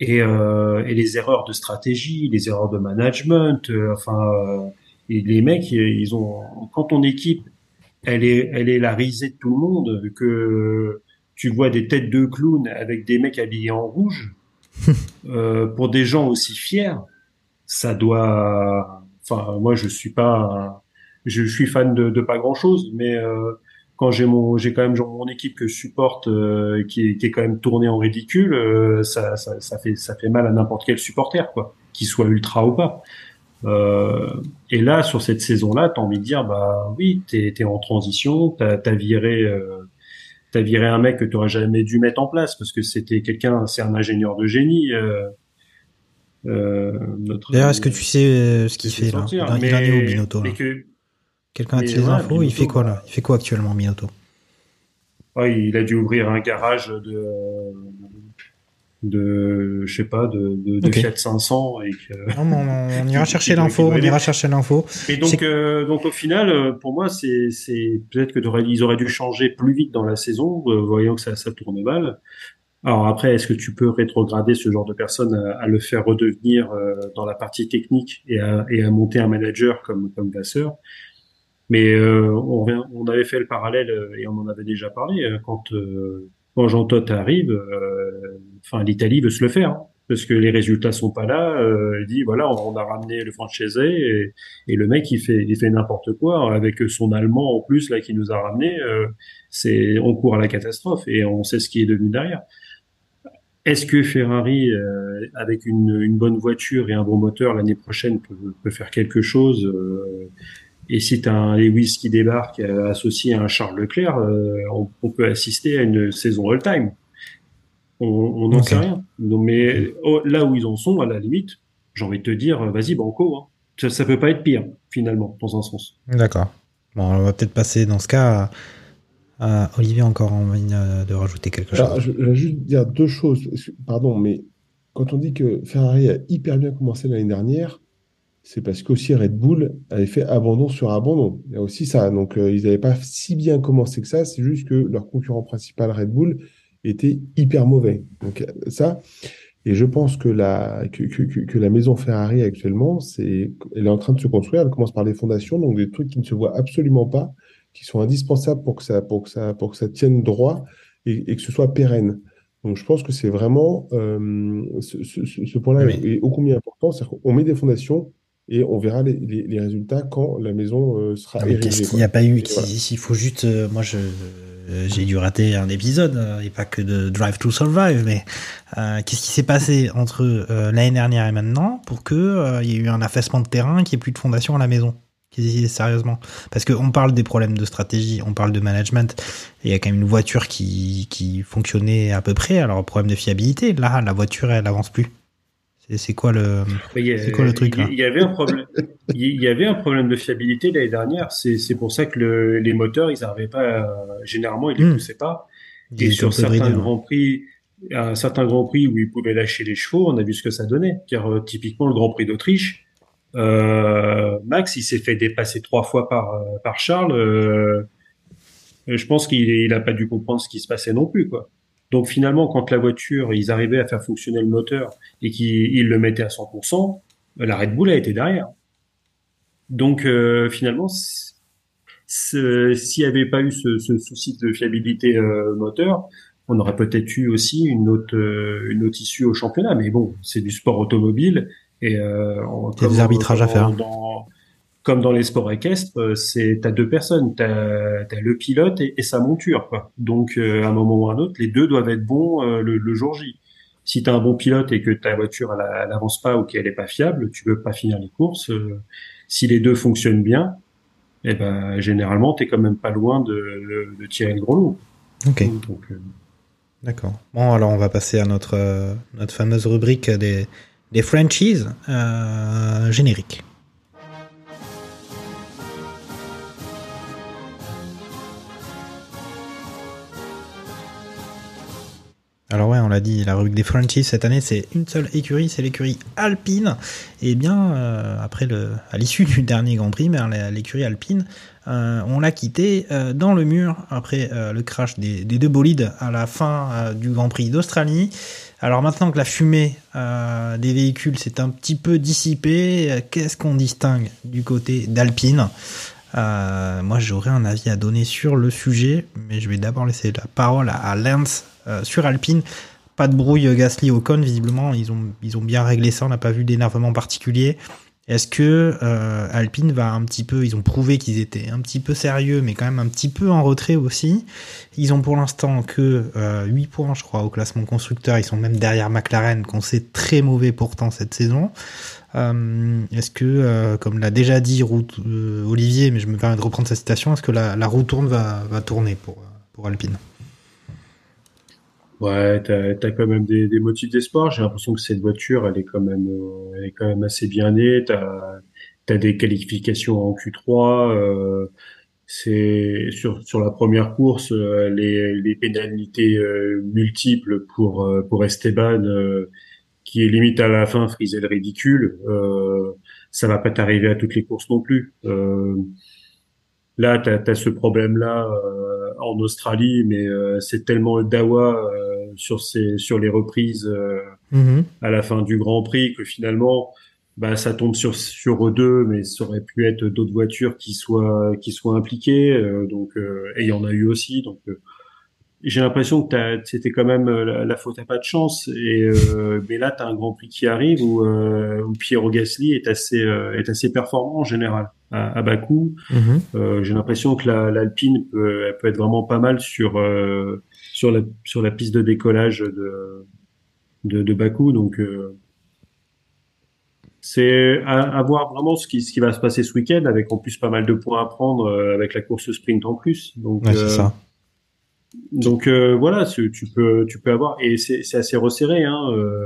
et, euh, et les erreurs de stratégie, les erreurs de management, euh, enfin euh, et les mecs ils ont quand ton équipe elle est elle est la risée de tout le monde que tu vois des têtes de clowns avec des mecs habillés en rouge, (laughs) euh, pour des gens aussi fiers, ça doit. Enfin, moi, je suis pas. Je suis fan de, de pas grand chose, mais euh, quand j'ai mon, j'ai quand même genre mon équipe que je supporte, euh, qui, est, qui est quand même tournée en ridicule, euh, ça, ça, ça, fait, ça fait mal à n'importe quel supporter, quoi, qu'il soit ultra ou pas. Euh, et là, sur cette saison-là, t'as envie de dire, bah oui, t'es es en transition, t'as as viré euh, t'as viré un mec que tu aurais jamais dû mettre en place parce que c'était quelqu'un, c'est un ingénieur de génie. Euh, euh, D'ailleurs, est-ce que tu sais euh, ce qu'il fait là Il, mais, il en est où Binotto Quelqu'un a-t-il les infos Il fait quoi là? Il fait quoi actuellement Binotto? Ouais, Il a dû ouvrir un garage de de je sais pas de, de, de okay. Fiat 500 et que non, on, on (laughs) ira chercher l'info on ira chercher l'info. Et donc euh, donc au final euh, pour moi c'est c'est peut-être que ils auraient dû changer plus vite dans la saison euh, voyant que ça ça tourne mal. Alors après est-ce que tu peux rétrograder ce genre de personne à, à le faire redevenir euh, dans la partie technique et à, et à monter un manager comme comme Vasseur mais euh, on, on avait fait le parallèle et on en avait déjà parlé quand quand Jean Todt arrive, euh, enfin l'Italie veut se le faire hein, parce que les résultats sont pas là. Euh, il dit voilà, on, a ramené le franchisé et, et, le mec il fait il fait n'importe quoi avec son allemand en plus là qui nous a ramené. Euh, c'est on court à la catastrophe et on sait ce qui est devenu derrière. Est-ce que Ferrari, euh, avec une, une, bonne voiture et un bon moteur l'année prochaine, peut, peut, faire quelque chose euh, et si tu as un Lewis qui débarque euh, associé à un Charles Leclerc, euh, on, on, peut assister à une saison all-time. On n'en okay. sait rien. Donc, mais oh, là où ils en sont, à la limite, j'ai envie de te dire, vas-y, banco. Hein. Ça, ça peut pas être pire, finalement, dans un sens. D'accord. Bon, on va peut-être passer dans ce cas à, à Olivier encore envie de rajouter quelque chose. Je, je vais juste dire deux choses. Pardon, mais quand on dit que Ferrari a hyper bien commencé l'année dernière, c'est parce qu'aussi Red Bull avait fait abandon sur abandon. Il y a aussi ça. Donc, euh, ils n'avaient pas si bien commencé que ça. C'est juste que leur concurrent principal, Red Bull, était hyper mauvais. Donc, ça. Et je pense que la, que, que, que la maison Ferrari actuellement, c'est, elle est en train de se construire. Elle commence par les fondations, donc des trucs qui ne se voient absolument pas, qui sont indispensables pour que ça, pour que ça, pour que ça tienne droit et, et que ce soit pérenne. Donc, je pense que c'est vraiment euh, ce, ce, ce point-là oui. est ô combien important. C'est-à-dire qu'on met des fondations et on verra les, les, les résultats quand la maison euh, sera ah, érigée. Qu'est-ce qu'il n'y a pas eu? Voilà. Il faut juste, euh, moi je euh, j'ai dû rater un épisode et pas que de Drive to Survive, mais euh, qu'est-ce qui s'est passé entre euh, l'année dernière et maintenant pour que euh, il y ait eu un affaissement de terrain, qu'il n'y ait plus de fondation à la maison? Sérieusement, parce qu'on parle des problèmes de stratégie, on parle de management. Il y a quand même une voiture qui, qui fonctionnait à peu près. Alors problème de fiabilité, là, la voiture elle avance plus. C'est- quoi le C'est quoi le truc, il y- là Il y avait un problème. Il y avait un problème de fiabilité l'année dernière. C'est pour ça que le- les moteurs, ils n'arrivaient pas. à- généralement, ils les Hmm. poussaient pas. Et sur certains grands prix, à un certain grand prix où ils pouvaient lâcher les chevaux, on a vu ce que ça donnait. Car euh, typiquement le Grand Prix d'Autriche, euh, Max, il s'est fait dépasser trois fois par euh, par Charles. euh, je pense qu'il il a pas dû comprendre ce qui se passait non plus, quoi. Donc finalement, quand la voiture, ils arrivaient à faire fonctionner le moteur et qu'ils ils le mettaient à 100%, la Red Bull a été derrière. Donc euh, finalement, s'il n'y avait pas eu ce, ce souci de fiabilité euh, moteur, on aurait peut-être eu aussi une autre euh, une autre issue au championnat. Mais bon, c'est du sport automobile et euh, Il y a des arbitrages à comme faire. Dans, comme dans les sports équestres, euh, c'est t'as deux personnes, t'as as le pilote et, et sa monture. Quoi. Donc euh, à un moment ou à un autre, les deux doivent être bons euh, le, le jour J. Si tu as un bon pilote et que ta voiture elle, elle avance pas ou qu'elle est pas fiable, tu peux pas finir les courses. euh, si les deux fonctionnent bien, eh ben généralement t'es quand même pas loin de, tirer le gros lot. Ok. D'accord. Bon, alors on va passer à notre, notre fameuse rubrique des, des franchises génériques. Alors ouais, on l'a dit, la rubrique des franchises cette année, c'est une seule écurie, c'est l'écurie Alpine. Et bien, euh, après le, à l'issue du (laughs) dernier Grand Prix, ben, l'écurie Alpine, euh, on l'a quitté euh, dans le mur après le crash des, deux bolides à la fin du Grand Prix d'Australie. Alors maintenant que la fumée des véhicules s'est un petit peu dissipée, qu'est-ce qu'on distingue du côté d'Alpine? Moi, j'aurais un avis à donner sur le sujet, mais je vais d'abord laisser la parole à, Lance sur Alpine. Pas de brouille euh, Gasly Ocon, visiblement, ils ont, bien réglé ça, on n'a pas vu d'énervement particulier. Est-ce que euh, Alpine va un petit peu, ils ont prouvé qu'ils étaient un petit peu sérieux, mais quand même un petit peu en retrait aussi. Ils ont pour l'instant que euh, 8 points, je crois, au classement constructeur. Ils sont même derrière McLaren, qu'on sait très mauvais pourtant cette saison. Euh, est-ce que, euh, comme l'a déjà dit euh, Olivier, mais je me permets de reprendre sa citation, est-ce que la, roue tourne va, tourner pour Alpine? Ouais, t'as as quand même des, des motifs d'espoir. J'ai l'impression que cette voiture, elle est quand même, euh, elle est quand même assez bien née. T'as as des qualifications en Q3. euh, c'est sur sur la première course, euh, les les pénalités euh, multiples pour pour Esteban, qui est limite à la fin frisé le ridicule. Ça va pas t'arriver à toutes les courses non plus. Là, tu as, ce problème-là euh, en Australie, mais euh, c'est tellement le dawa euh, sur, ces, sur les reprises euh, à la fin du Grand Prix que finalement, bah, ça tombe sur, sur eux deux, mais ça aurait pu être d'autres voitures qui soient, qui soient impliquées. euh, donc, euh, et il y en a eu aussi. Donc, euh, j'ai l'impression que c'était quand même euh, la, la faute à pas de chance. Et euh, mais là, tu as un Grand Prix qui arrive où, euh, où Piero Gasly est assez, euh, est assez performant en général à, à Bakou. Euh, j'ai l'impression que la- l'Alpine peut, elle peut être vraiment pas mal sur euh, sur la sur la piste de décollage de de, de Bakou. Donc euh, c'est à, à voir vraiment ce qui ce qui va se passer ce week-end avec en plus pas mal de points à prendre euh, avec la course sprint en plus. Donc Ouais, c'est ça. Donc euh, voilà, tu peux tu peux avoir et c'est assez resserré. Hein, euh,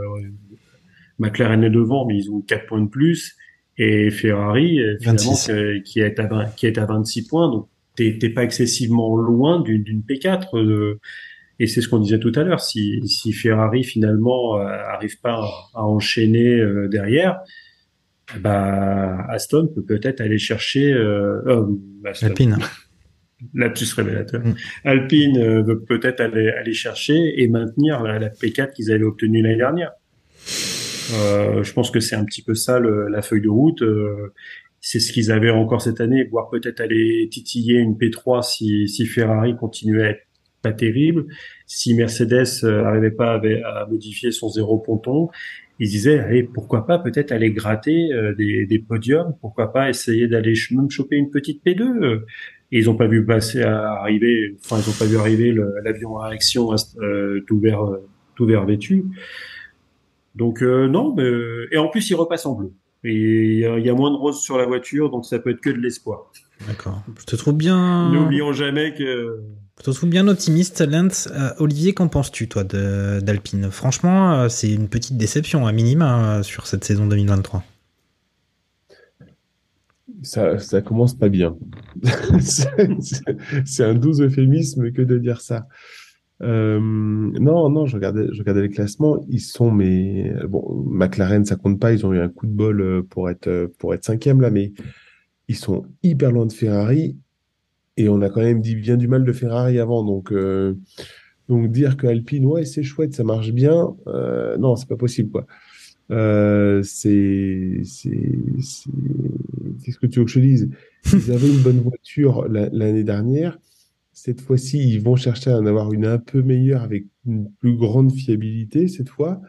McLaren est devant, mais ils ont 4 points de plus et Ferrari euh, finalement 26. qui, est à 20 qui est à 26 points. Donc t'es pas excessivement loin d'une d'une P4. euh, et c'est ce qu'on disait tout à l'heure. Si si Ferrari finalement euh, arrive pas à, à enchaîner euh, derrière, bah Aston peut peut-être aller chercher euh, euh, Aston. Alpine. Lapsus révélateur. Mm. Alpine euh, veut peut-être aller, aller chercher et maintenir la, la P4 qu'ils avaient obtenue l'année dernière. Euh, je pense que c'est un petit peu ça le- la feuille de route. euh, c'est ce qu'ils avaient encore cette année, voire peut-être aller titiller une P3 si, si Ferrari continuait à être pas terrible. Si Mercedes euh, arrivait pas à, à modifier son zéro ponton, ils disaient allez pourquoi pas peut-être aller gratter euh, des, des podiums, pourquoi pas essayer d'aller ch- même choper une petite P2. Euh, et ils n'ont pas vu passer à arriver, enfin ils n'ont pas vu arriver l'avion à action euh, tout vert tout vert vêtu. Donc non, mais, et en plus il repasse en bleu. Et il y, a moins de roses sur la voiture, donc ça peut être que de l'espoir. D'accord. Je te trouve bien. N'oublions jamais que. Je te trouve bien optimiste, Lance. Euh, Olivier, qu'en penses-tu, toi, d'Alpine? Franchement, euh, c'est une petite déception, à minima, euh, sur cette saison 2023. Ça, commence pas bien. (laughs) c'est un doux euphémisme que de dire ça. Euh, non, non, je regardais, je regardais les classements. Ils sont, mais bon, McLaren, ça compte pas. Ils ont eu un coup de bol euh, pour être euh, pour être cinquième là, mais ils sont hyper loin de Ferrari. Et on a quand même dit bien du mal de Ferrari avant, donc donc dire que Alpine, ouais, c'est chouette, ça marche bien. Non, c'est pas possible, quoi. Euh, c'est qu'est-ce que tu veux que je dise? Ils avaient une bonne voiture l'année dernière cette fois-ci, ils vont chercher à en avoir une un peu meilleure avec une plus grande fiabilité cette fois.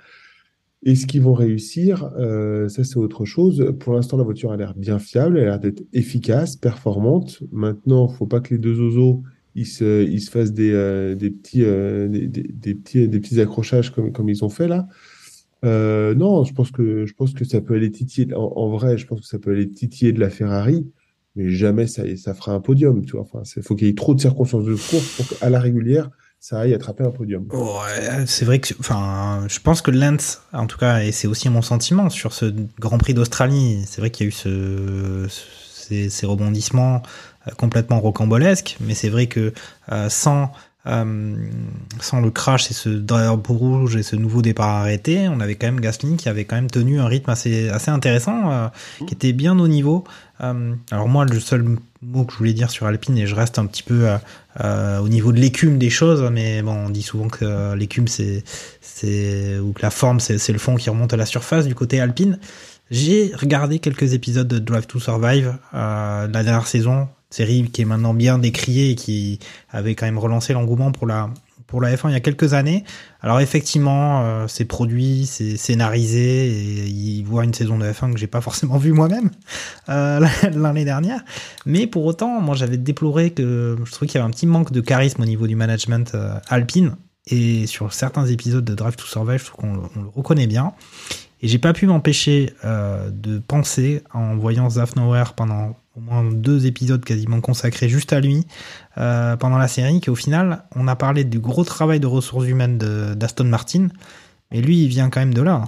Est-ce qu'ils vont réussir? Euh, Ça, c'est autre chose. Pour l'instant, la voiture a l'air bien fiable, elle a l'air d'être efficace, performante. Maintenant, il faut pas que les deux oiseaux ils se, ils se fassent des, euh, des, petits, des, petits, des petits accrochages comme, comme ils ont fait là. Non, je pense que je pense que ça peut aller titiller. En, en, vrai, je pense que ça peut aller titiller de la Ferrari mais jamais ça, ça fera un podium, tu vois. Enfin, il faut qu'il y ait trop de circonstances de course pour qu'à la régulière, ça aille attraper un podium. Ouais, c'est vrai que, enfin, je pense que Lance, en tout cas, et c'est aussi mon sentiment sur ce Grand Prix d'Australie, c'est vrai qu'il y a eu ce, ces, ces, rebondissements euh, complètement rocambolesques, mais c'est vrai que euh, sans euh, sans le crash et ce drapeau rouge et ce nouveau départ arrêté, on avait quand même Gasly qui avait quand même tenu un rythme assez assez intéressant, euh, qui était bien au niveau. Euh, alors moi, le seul mot que je voulais dire sur Alpine, et je reste un petit peu au niveau de l'écume des choses, mais bon, on dit souvent que l'écume c'est c'est ou que la forme c'est le fond qui remonte à la surface du côté Alpine. J'ai regardé quelques épisodes de Drive to Survive la dernière saison série qui est maintenant bien décriée et qui avait quand même relancé l'engouement pour la pour la F1 il y a quelques années. Alors effectivement, euh, c'est produit, c'est scénarisé et il voit une saison de F1 que j'ai pas forcément vu moi-même euh, (laughs) l'année dernière. Mais pour autant, moi j'avais déploré que je trouvais qu'il y avait un petit manque de charisme au niveau du management euh, alpine. Et sur certains épisodes de Drive to Survive, je trouve qu'on le, reconnaît bien. Et j'ai pas pu m'empêcher de penser en voyant Zafnower pendant au moins deux épisodes quasiment consacrés juste à lui euh, pendant la série, qu'au final, on a parlé du gros travail de ressources humaines d'Aston Martin, mais lui, il vient quand même de là.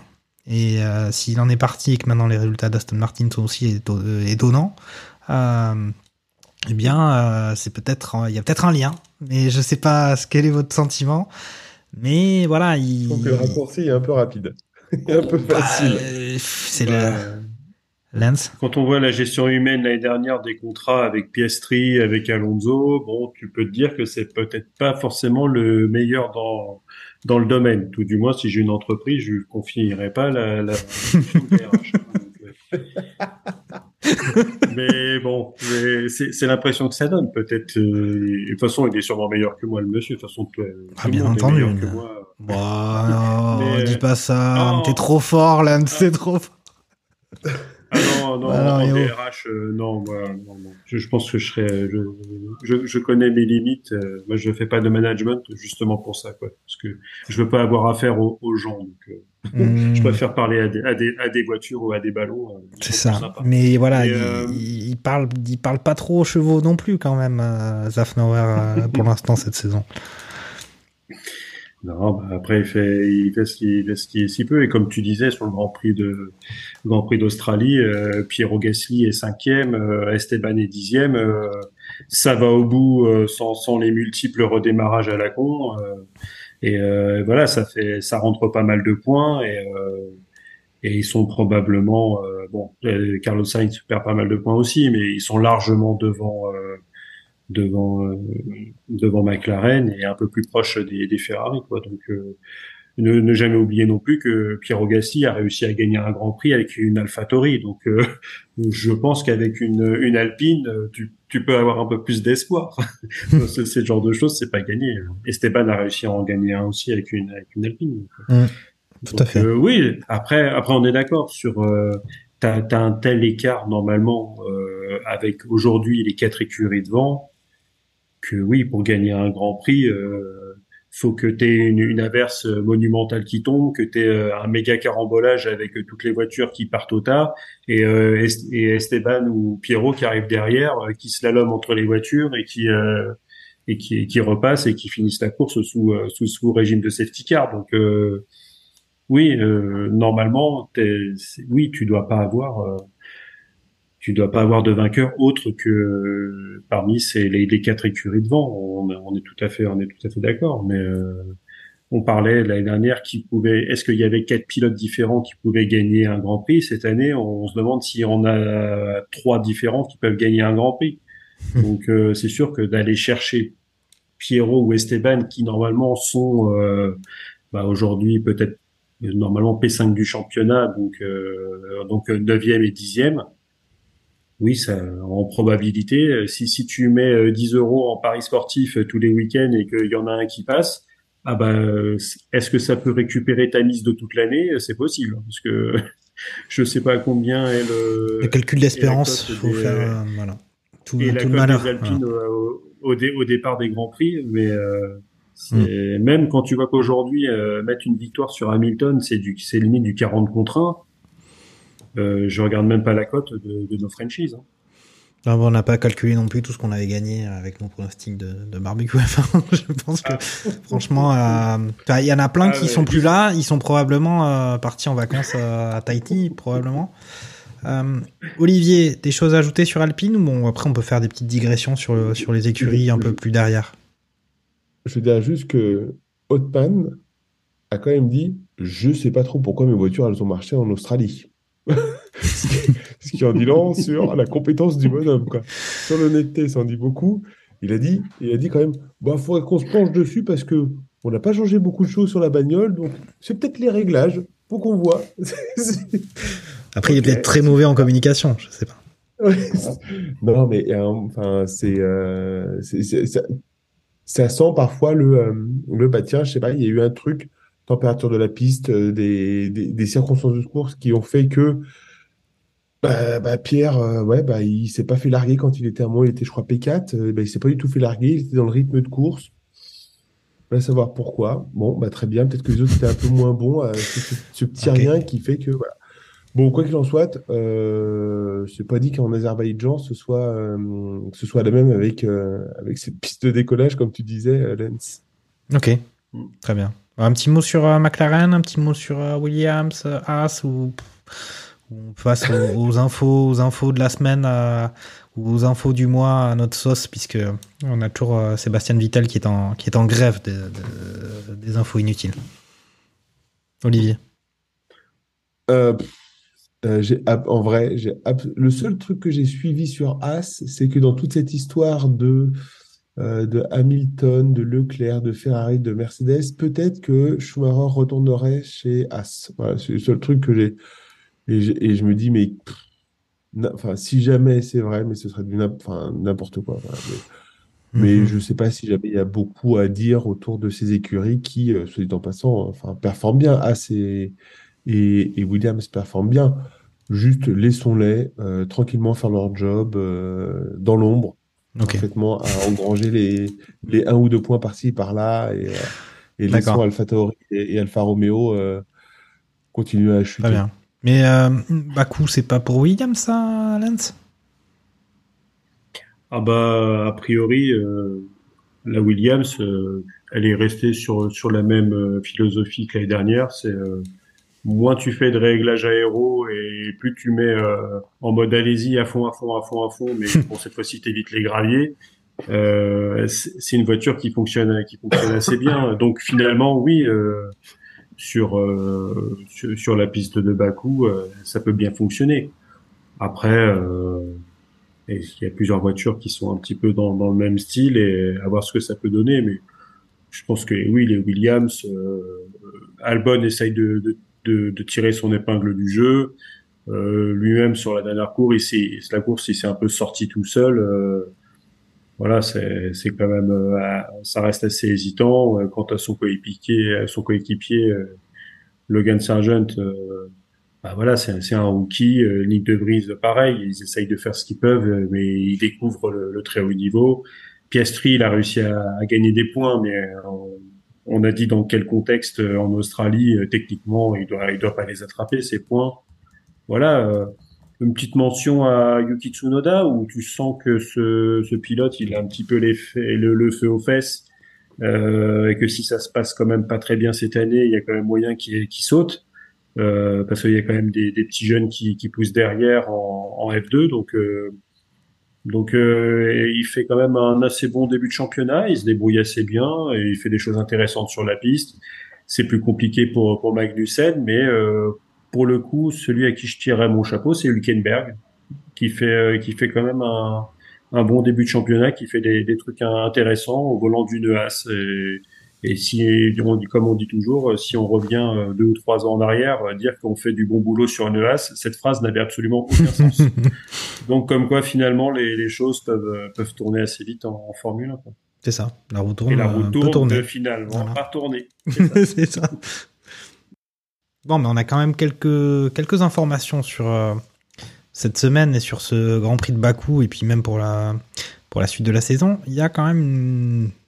Et euh, s'il en est parti et que maintenant les résultats d'Aston Martin sont aussi étonnants, euh, eh bien, c'est peut-être, il y a peut-être un lien, mais je sais pas quel est votre sentiment. Mais voilà, il. Que le raccourci est un peu rapide, (laughs) un peu bah, facile. c'est le Lance Quand on voit la gestion humaine l'année dernière des contrats avec Piastri, avec Alonso, bon, tu peux te dire que c'est peut-être pas forcément le meilleur dans dans le domaine. Tout du moins, si j'ai une entreprise, je ne confierai pas la, la (laughs) mais bon, c'est l'impression que ça donne. Peut-être. Euh, de toute façon, il est sûrement meilleur que moi, le monsieur. De toute façon, ah, bien entendu. Que moi. Bon, non, dis pas ça. T'es trop fort, Lance. T'es trop fort. Ah non, non, bah en DRH, euh, non, non, non. Je, je, pense que je serais, je, je, connais mes limites. Euh, moi, je fais pas de management justement pour ça, quoi, parce que je veux pas avoir affaire aux, aux gens. Donc, euh, (laughs) je mmh. préfère parler à des, à des, à des voitures ou à des ballons. C'est ça. Mais voilà, il, il, parle, il parle pas trop aux chevaux non plus quand même, Zafnauer pour l'instant cette saison. Non, bah après il fait, il fait ce qu'il qu s'y peut. Et comme tu disais sur le Grand Prix de Grand Prix d'Australie, euh, Piero Gasly est cinquième, euh, Esteban est dixième, euh, ça va au bout euh, sans, sans les multiples redémarrages à la con et voilà ça fait ça rentre pas mal de points et et ils sont probablement bon Carlos Sainz perd pas mal de points aussi mais ils sont largement devant devant euh, devant McLaren et un peu plus proche des, des Ferrari quoi. Donc euh, ne, ne, jamais oublier non plus que Piero Gassi a réussi à gagner un Grand Prix avec une AlphaTauri. Donc euh, je pense qu'avec une, une Alpine tu, tu peux avoir un peu plus d'espoir. (laughs) C'est ce genre de choses c'est pas gagné. Esteban a réussi à en gagner un aussi avec une avec une Alpine. Mmh, tout à fait. oui après après on est d'accord sur t'as as un tel écart normalement avec aujourd'hui les quatre écuries devant que oui, pour gagner un Grand Prix, euh, faut que tu aies une, une, averse monumentale qui tombe, que tu aies un méga carambolage avec toutes les voitures qui partent au tas, et, et Esteban ou Pierrot qui arrivent derrière, qui slaloment entre les voitures et qui et qui, qui repassent et qui finissent la course sous, sous, sous régime de safety car. Donc oui, euh, normalement, oui, tu dois pas avoir, euh, tu dois pas avoir de vainqueur autre que parmi ces les, les quatre écuries devant. On, on, est tout à fait, on est tout à fait d'accord. Mais euh, on parlait l'année dernière qui pouvait, est-ce qu'il y avait quatre pilotes différents qui pouvaient gagner un Grand Prix? Cette année On, se demande si on a trois différents qui peuvent gagner un Grand Prix. (laughs) Donc c'est sûr que d'aller chercher Pierrot ou Esteban qui normalement sont bah, aujourd'hui peut-être normalement P5 du championnat, donc euh, donc 9e et 10e. Oui, ça, en probabilité, si, si tu mets 10 euros en paris sportif tous les week-ends et qu'il y en a un qui passe, ah ben, est-ce que ça peut récupérer ta mise de toute l'année? C'est possible, parce que (laughs) je sais pas combien est le. Le calcul d'espérance, faut faire, euh, voilà. Tout, et la malheur, des Alpines au, au, au, départ des grands prix, mais euh, Mm. Même quand tu vois qu'aujourd'hui, euh, mettre une victoire sur Hamilton, c'est du, c'est limite du 40 contre 1. Euh, je regarde même pas la cote de, de nos franchises. Hein. Non, on n'a pas calculé non plus tout ce qu'on avait gagné avec mon pronostic de, de barbecue. (laughs) je pense que, ah. franchement, euh, il y en a plein ah, qui sont plus là. Ils sont probablement euh, partis en vacances à Tahiti, probablement. Olivier, des choses à ajouter sur Alpine ou bon, après on peut faire des petites digressions sur, sur les écuries un peu plus derrière? Je veux dire juste que Hotman a quand même dit Je sais pas trop pourquoi mes voitures elles ont marché en Australie. (laughs) ce, qui, en dit long sur la compétence du bonhomme. Quoi. Sur l'honnêteté, ça en dit beaucoup. Il a dit, il a dit quand même Il bah, faudrait qu'on se penche dessus parce que on n'a pas changé beaucoup de choses sur la bagnole, donc c'est peut-être les réglages. Faut qu'on voit. (laughs) Après, il est peut-être très mauvais en communication, je sais pas. (laughs) non, mais euh, enfin, c'est, euh, ça sent parfois le, euh, le bah tiens, je sais pas, il y a eu un truc, température de la piste, euh, des, des, circonstances de course qui ont fait que bah, bah Pierre, euh, ouais, bah, il s'est pas fait larguer quand il était à moi, il était, je crois, P4, bah, il s'est pas du tout fait larguer, il était dans le rythme de course. On va savoir pourquoi. Bon, bah, très bien, peut-être que les autres étaient un peu moins bons. ce, ce, petit rien qui fait que, voilà. Bon, quoi qu'il en soit, euh, c'est pas dit qu'en Azerbaïdjan ce soit euh, ce soit la même avec euh, avec cette piste de décollage comme tu disais, euh, Lens. Ok, très bien. Un petit mot sur McLaren, un petit mot sur Williams, As ou on passe (laughs) aux, infos, aux infos de la semaine, ou aux infos du mois à notre sauce, puisque on a toujours Sébastien Vittel qui est en qui est en grève des infos inutiles. Olivier. Euh, euh, en vrai, le seul truc que j'ai suivi sur As, c'est que dans toute cette histoire de euh, de Hamilton, de Leclerc, de Ferrari, de Mercedes, peut-être que Schumacher retournerait chez As. Voilà, c'est le seul truc que j'ai et, et, je me dis mais enfin si jamais c'est vrai, mais ce serait du n'importe quoi. mais, mhm. je sais pas si jamais il y a beaucoup à dire autour de ces écuries qui, euh, soit dit en passant, enfin performent bien. As et et, Williams performe bien. Juste laissons-les euh, tranquillement faire leur job dans l'ombre, parfaitement à engranger les, les un ou deux points par-ci par-là et, euh, et laissons Alfa Tauri et, Alfa Romeo continuer à chuter. Très bien. Mais Bakou, c'est pas pour Williams ça, Lance? Ah bah a priori la Williams, elle est restée sur sur la même philosophie que l'année dernière. C'est moins tu fais de réglage aéro et plus tu mets euh, en mode allez-y à fond, à fond, à fond, à fond, mais (laughs) pour cette fois-ci t'évites les graviers. Euh, c'est une voiture qui fonctionne, qui fonctionne assez bien. Donc finalement, oui, euh, sur, euh, sur, la piste de Bakou, ça peut bien fonctionner. Après, il y a plusieurs voitures qui sont un petit peu dans, dans le même style et à voir ce que ça peut donner. Mais je pense que oui, les Williams, Albon essaye de, de de, de, tirer son épingle du jeu. Euh, Lui-même sur la dernière course, il la course, il s'est un peu sorti tout seul. Euh, voilà, c'est quand même, euh, ça reste assez hésitant euh, quant à son coéquipier, son coéquipier Logan Sargent. Bah voilà, c'est un rookie. Nick De Vries, pareil, ils essayent de faire ce qu'ils peuvent, mais ils découvrent le, le, très haut niveau. Piastri, il a réussi à, à gagner des points, mais on a dit dans quel contexte en Australie, techniquement, il doit, il doit pas les attraper ces points. Voilà une petite mention à Yuki Tsunoda où tu sens que ce, ce pilote il a un petit peu les le, le, feu aux fesses euh, et que si ça se passe quand même pas très bien cette année, il y a quand même moyen qu'il qui saute euh, parce qu'il y a quand même des, des petits jeunes qui, qui, poussent derrière en, en F2 donc euh, donc euh, il fait quand même un assez bon début de championnat, il se débrouille assez bien et il fait des choses intéressantes sur la piste. C'est plus compliqué pour pour Magnussen, mais euh, pour le coup, celui à qui je tirerais mon chapeau, c'est Hülkenberg, qui fait, euh, qui fait quand même un, un bon début de championnat, qui fait des, des trucs intéressants au volant d'une as. Et, et si, comme on dit toujours, si on revient euh, deux ou trois ans en arrière, euh, dire qu'on fait du bon boulot sur une as, cette phrase n'avait absolument aucun (laughs) sens. Donc, comme quoi, finalement, les, les, choses peuvent, peuvent tourner assez vite en, en Formule 1. C'est ça. La roue tourne. Et la roue tourne, tourner. finalement, Voilà. pas tourner. (laughs) C'est ça. Bon, mais on a quand même quelques, quelques informations sur euh, cette semaine et sur ce Grand Prix de Bakou et puis même pour la, pour la suite de la saison. Il y a quand même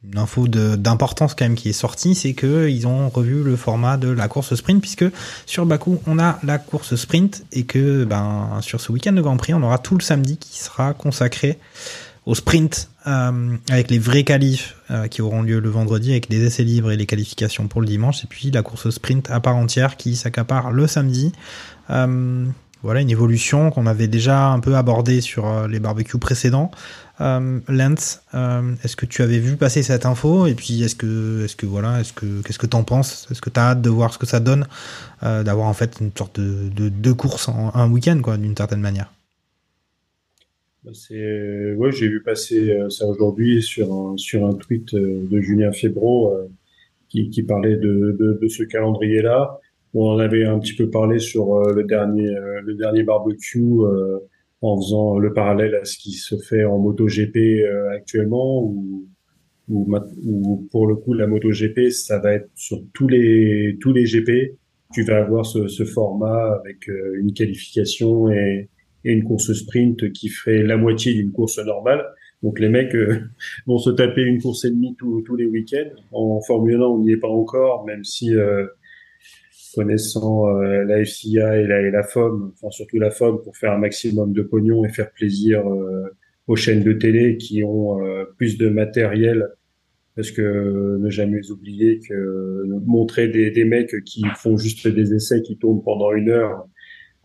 une, info d'importance quand même qui est sortie, c'est que ils ont revu le format de la course sprint puisque sur Bakou on a la course sprint et que ben sur ce week-end de Grand Prix on aura tout le samedi qui sera consacré au sprint euh, avec les vrais qualifs euh, qui auront lieu le vendredi avec les essais libres et les qualifications pour le dimanche et puis la course sprint à part entière qui s'accapare le samedi. Euh, voilà une évolution qu'on avait déjà un peu abordée sur les barbecues précédents. Euh, Lance, euh, est-ce que tu avais vu passer cette info et puis est-ce que est-ce que voilà est-ce que qu'est-ce que t'en penses Est-ce que t'as hâte de voir ce que ça donne euh, d'avoir en fait une sorte de de deux courses en un week-end quoi d'une certaine manière? C'est ouais, j'ai vu passer euh, ça aujourd'hui sur un sur un tweet euh, de Julien Febro euh, qui, parlait de, de, ce calendrier-là. On en avait un petit peu parlé sur euh, le dernier euh, le dernier barbecue euh, en faisant le parallèle à ce qui se fait en MotoGP euh, actuellement où, où, où pour le coup la MotoGP ça va être sur tous les tous les GP tu vas avoir ce, ce format avec euh, une qualification et une course sprint qui ferait la moitié d'une course normale. Donc les mecs euh, (laughs) vont se taper une course et demie tous tous les week-ends. En Formule 1, on n'y est pas encore, même si euh, connaissant euh, la FCA et la, et la FOM, enfin surtout la FOM, pour faire un maximum de pognon et faire plaisir euh, aux chaînes de télé qui ont euh, plus de matériel. Parce que ne jamais oublier que montrer des, des mecs qui font juste des essais qui tournent pendant une heure,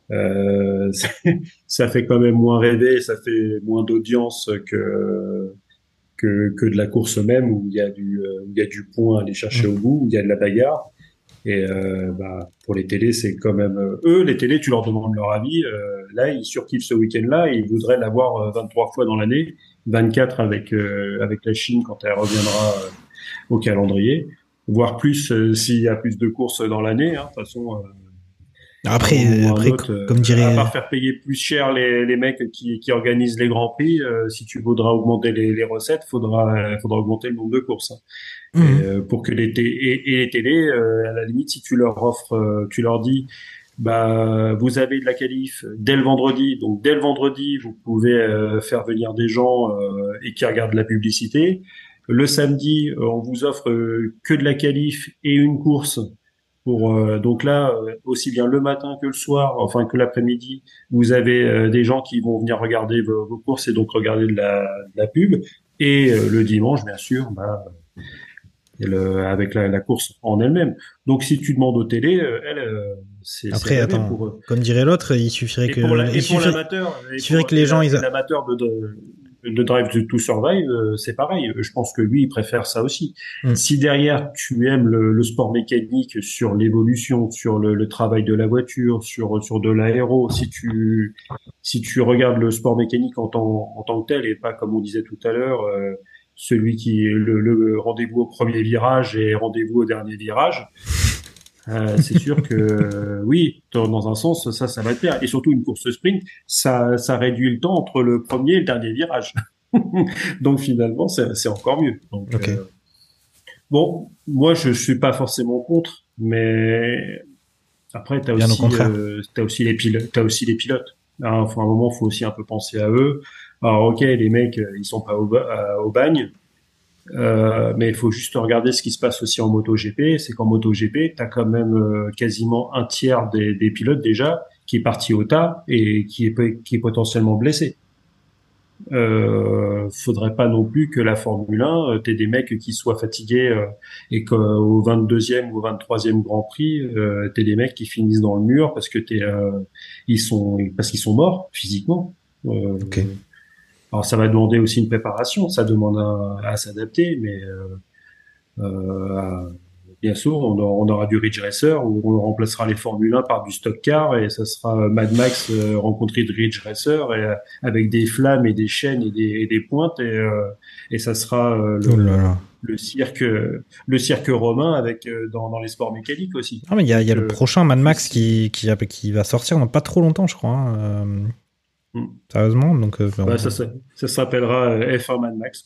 (laughs) ça fait quand même moins rêver, ça fait moins d'audience que, que que de la course même où il y a du où il y a du point à aller chercher au bout, où il y a de la bagarre. Et euh, bah, pour les télés, c'est quand même euh, eux les télés, tu leur demandes leur avis. euh, là, ils surkiffent ce week-end-là, ils voudraient l'avoir euh, 23 fois dans l'année, 24 avec avec la Chine quand elle reviendra au calendrier, voire plus s'il y a plus de courses dans l'année. Hein, de toute façon. Après, ou après autre, euh, comme dirait à part faire payer plus cher les, les mecs qui, qui organisent les grands prix, euh, si tu voudras augmenter les, les recettes, faudra euh, faudra augmenter le nombre de courses. hein. Mhm. Et, euh, pour que les et, et les télés, euh, à la limite, si tu leur offres, euh, tu leur dis, bah vous avez de la qualif dès le vendredi, donc dès le vendredi vous pouvez euh, faire venir des gens euh, et qui regardent la publicité. Le samedi, on vous offre que de la qualif et une course pour euh, donc là euh, aussi bien le matin que le soir, enfin que l'après-midi, vous avez euh, des gens qui vont venir regarder vos, vos courses et donc regarder de la, de la pub. Et euh, le dimanche, bien sûr, bah, le- avec la, la course en elle-même. Donc si tu demandes aux télé, euh, elle, euh, c'est Après, attends, pour eux. comme dirait l'autre, il suffirait Et que pour la- il et pour suffirait- l'amateur, et il suffirait pour que les gens ils de, de, Drive to Survive, euh, c'est pareil. Je pense que lui, il préfère ça aussi. Mm. Si derrière tu aimes le, le sport mécanique sur l'évolution, sur le, le travail de la voiture, sur sur de l'aéro, si tu si tu regardes le sport mécanique en tant en tant que tel et pas comme on disait tout à l'heure, euh, celui qui est le, le rendez-vous au premier virage et rendez-vous au dernier virage. Euh, c'est sûr que euh, oui, dans un sens, ça, ça va te plaire. Et surtout une course sprint, ça, ça réduit le temps entre le premier et le dernier virage. (laughs) Donc finalement, c'est encore mieux. Donc, Ok. euh, bon, moi je suis pas forcément contre, mais après t'as aussi, t'as aussi les pilotes, t'as aussi les pilotes. Hein, faut un moment, faut aussi un peu penser à eux. Alors ok, les mecs, ils sont pas au, ba- à- au bagne, Euh, mais il faut juste regarder ce qui se passe aussi en MotoGP. C'est qu'en MotoGP, tu as quand même euh, quasiment un tiers des, des, pilotes déjà qui est parti au tas et qui est, qui est potentiellement blessé. Euh, faudrait pas non plus que la Formule 1, euh, t'aies des mecs qui soient fatigués euh, et qu'au 22e ou au 23e Grand Prix, euh, t'aies des mecs qui finissent dans le mur parce que t'es, euh, ils sont, parce qu'ils sont morts physiquement. Euh, Ok. Alors ça va demander aussi une préparation, ça demande à, à s'adapter, mais euh, euh, bien sûr, on aura, on aura du Ridge Racer où on remplacera les Formule 1 par du stock car et ça sera Mad Max euh, rencontré de Ridge Racer et, euh, avec des flammes et des chaînes et des, et des pointes et, euh, et ça sera le, Oh là là. le cirque le cirque romain avec euh, dans, dans les sports mécaniques aussi. Ah, mais il y a, y a le prochain Mad Max qui, qui, qui va sortir dans pas trop longtemps, je crois. hein, Mm. Sérieusement, donc euh, Bah, ça, ça, ça s'appellera euh, F1 Mad Max.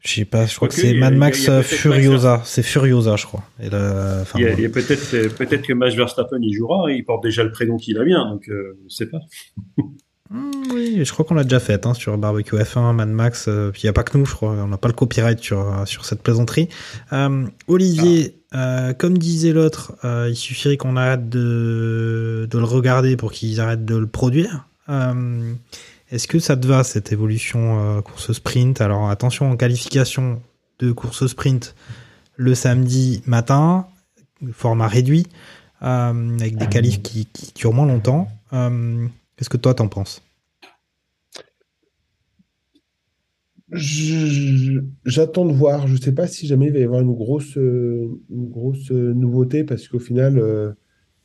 Je sais pas, je crois que c'est a- Mad a- Max a euh, peut-être Furiosa. C'est Furiosa, je crois. Il y a, a peut-être que Max Verstappen y jouera, il porte déjà le prénom qui va bien, donc euh, je sais pas. Hmm, oui, je crois qu'on l'a déjà fait hein, sur Barbecue F1, Mad Max. euh, puis il y a pas que nous, je crois. On n'a pas le copyright sur sur cette plaisanterie. Olivier, euh, comme disait l'autre, il suffirait qu'on arrête de de le regarder pour qu'ils arrêtent de le produire. Euh, Est-ce que ça te va cette évolution euh, course sprint? Alors attention en qualification de course sprint le samedi matin, format réduit, euh, avec des qualifs qui, durent moins longtemps. Qu'est-ce que toi t'en penses? J'attends de voir. Je sais pas si jamais il va y avoir une grosse, une grosse nouveauté parce qu'au final,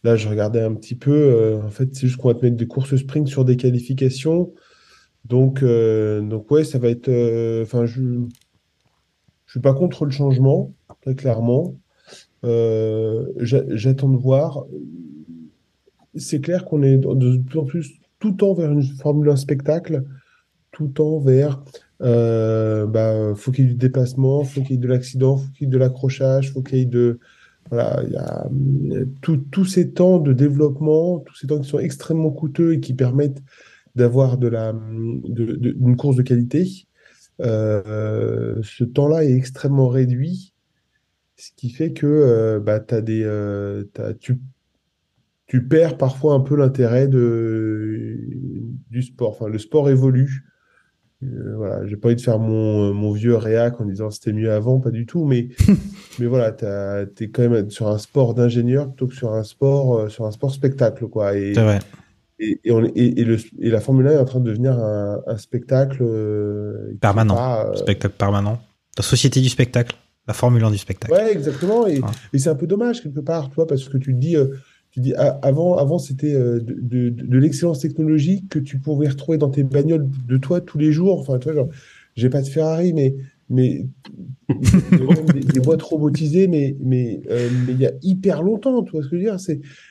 là, je regardais un petit peu. euh, en fait, c'est juste qu'on va te mettre des courses sprint sur des qualifications. Donc, euh, donc ouais, ça va être. euh, Enfin, je, je suis pas contre le changement, très clairement. Euh, j'a- j'attends de voir. C'est clair qu'on est de de plus en plus tout le temps vers une Formule 1 spectacle, tout le temps vers euh, bah, faut qu'il y ait du dépassement, faut qu'il y ait de l'accident, faut qu'il y ait de l'accrochage, faut qu'il y ait de voilà, il y a tout- tous ces temps de développement, tous ces temps qui sont extrêmement coûteux et qui permettent d'avoir de la de, une course de qualité. Euh, ce temps-là est extrêmement réduit, ce qui fait que euh, bah, t'as des, euh, tu, tu perds parfois un peu l'intérêt du sport. Enfin, le sport évolue. Euh, voilà, j'ai pas envie de faire mon, mon vieux réac en disant c'était mieux avant, pas du tout, mais, (laughs) mais voilà, t'as, t'es quand même sur un sport d'ingénieur plutôt que sur un sport, euh, sur un sport spectacle, quoi. Et, C'est vrai. et, et, on, et, et le, et la Formule 1 est en train de devenir un, un spectacle euh, Permanent. pas, euh, Spectacle permanent. La société du spectacle. La Formule 1 du spectacle. Ouais, exactement. Et, Ouais. c'est un peu dommage quelque part, toi, parce que tu te dis, tu dis ah, avant, avant c'était de, de, de l'excellence technologique que tu pouvais retrouver dans tes bagnoles de toi tous les jours. Enfin, tu vois, genre, j'ai pas de Ferrari, mais mais des, des boîtes robotisées, mais euh, mais il y a hyper longtemps, tu vois ce que je veux dire?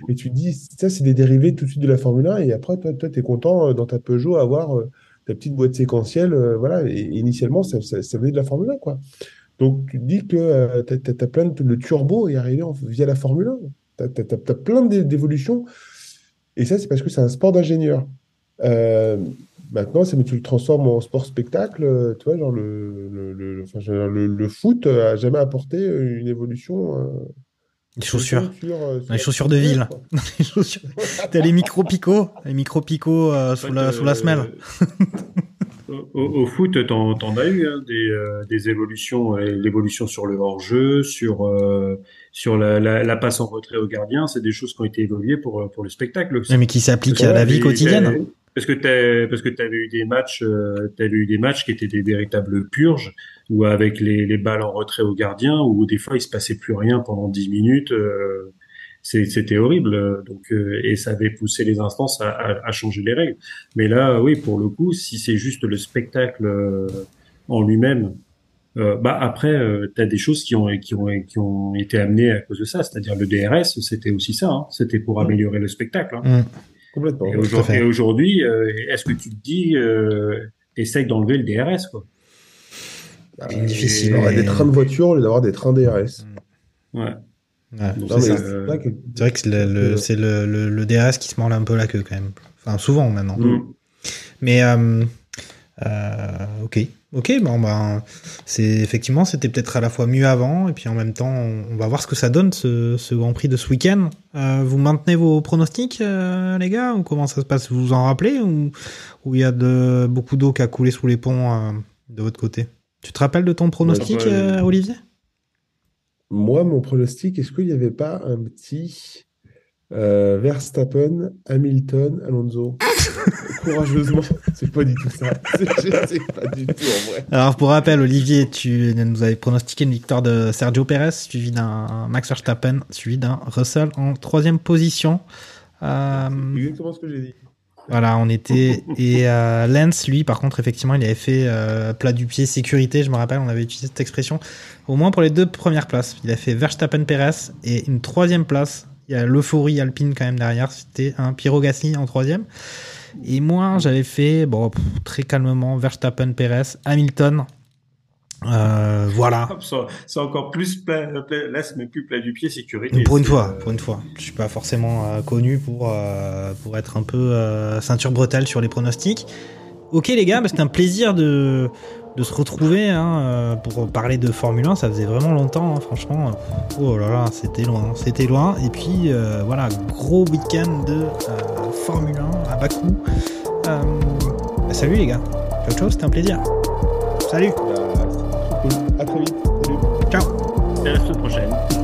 Et tu te dis, ça, c'est des dérivés tout de suite de la Formule 1, et après, toi, toi, t'es content euh, dans ta Peugeot avoir euh, ta petite boîte séquentielle, voilà. Et, initialement, ça, venait de la Formule 1, quoi. Donc, tu te dis que euh, t'as, t'as plein de, le turbo est arrivé via la Formule 1. T'as, t'as- t'as plein d'é- d'évolutions. Et ça, c'est parce que c'est un sport d'ingénieur. Maintenant, c'est mais tu le transformes en sport spectacle. euh, Tu vois, genre le, le, le, enfin, le, le foot euh, a jamais apporté une évolution. euh, Les chaussures. sur, euh, sur Les chaussures de ville. (laughs) Les chaussures. T'as les micro picots. Les micro picots euh, sous, la, sous la euh, semelle. (laughs) Au, au foot, t'en, t'en as eu hein, des, euh, des évolutions, euh, l'évolution sur le hors-jeu, sur euh, sur la, la, la passe en retrait au gardien, c'est des choses qui ont été évoluées pour euh, pour le spectacle aussi. Mais qui s'applique à la vie quotidienne. Parce que t'as, parce que t'avais eu des matchs, euh, t'avais eu des matchs qui étaient des véritables purges, où avec les, les balles en retrait au gardien, où des fois il se passait plus rien pendant 10 minutes, euh, c'était horrible. Donc, euh, et ça avait poussé les instances à, à, à changer les règles. Mais là, oui, pour le coup, si c'est juste le spectacle euh, en lui-même, euh, bah après, euh, t'as des choses qui ont qui ont qui ont été amenées à cause de ça. C'est-à-dire le DRS, c'était aussi ça. hein. C'était pour améliorer le spectacle. hein. Mm. Complètement. Et aujourd'hui, euh, est-ce que tu te dis, euh, essaye d'enlever le DRS, quoi? Bah, difficile. aura mais- des trains de voiture au lieu d'avoir des trains DRS. Ouais. Ouais. C'est vrai que- C'est vrai que c'est le, le DRS qui se mord un peu la queue quand même. Enfin, souvent maintenant. Mm. Mais, euh, euh, ok. Ok, bon ben c'est effectivement c'était peut-être à la fois mieux avant et puis en même temps on, on va voir ce que ça donne ce, ce Grand Prix de ce week-end. Euh, vous maintenez vos pronostics euh, les gars ou comment ça se passe? Vous vous en rappelez ou ou il y a de beaucoup d'eau qui a coulé sous les ponts euh, de votre côté? Tu te rappelles de ton pronostic Ouais, ouais. euh, Olivier? Moi, mon pronostic, est-ce qu'il n'y avait pas un petit euh, Verstappen, Hamilton, Alonso? (laughs) Courageusement, c'est pas du tout ça. (laughs) C'est pas du tout en vrai. Alors pour rappel Olivier, tu nous avais pronostiqué une victoire de Sergio Perez suivi d'un Max Verstappen suivi d'un Russell en troisième position. Euh, exactement ce que j'ai dit. Voilà, on était et euh, Lance, lui, par contre, effectivement, il avait fait euh, plat du pied sécurité. Je me rappelle, on avait utilisé cette expression au moins pour les deux premières places. Il a fait Verstappen Perez et une troisième place. Il y a l'euphorie alpine quand même derrière. C'était un Piero Gasly en troisième. Et moi, j'avais fait bon pff, très calmement Verstappen Perez, Hamilton. Euh, voilà. (laughs) C'est encore plus plat, plat- là, c'est même plus plat du pied sécurité. Pour une c'est, fois, euh, pour une fois. Je suis pas forcément euh, connu pour, pour être un peu ceinture bretelle sur les pronostics. Ok les gars, bah, c'était un plaisir de, de se retrouver hein, euh, pour parler de Formule 1. Ça faisait vraiment longtemps, hein, franchement. Oh là là, c'était loin, c'était loin. Et puis euh, voilà, gros week-end de euh, Formule 1 à Bakou. Euh, bah, salut les gars. Ciao ciao, c'était un plaisir. Salut. Bah. À très vite. Salut. Ciao. Et à la semaine prochaine.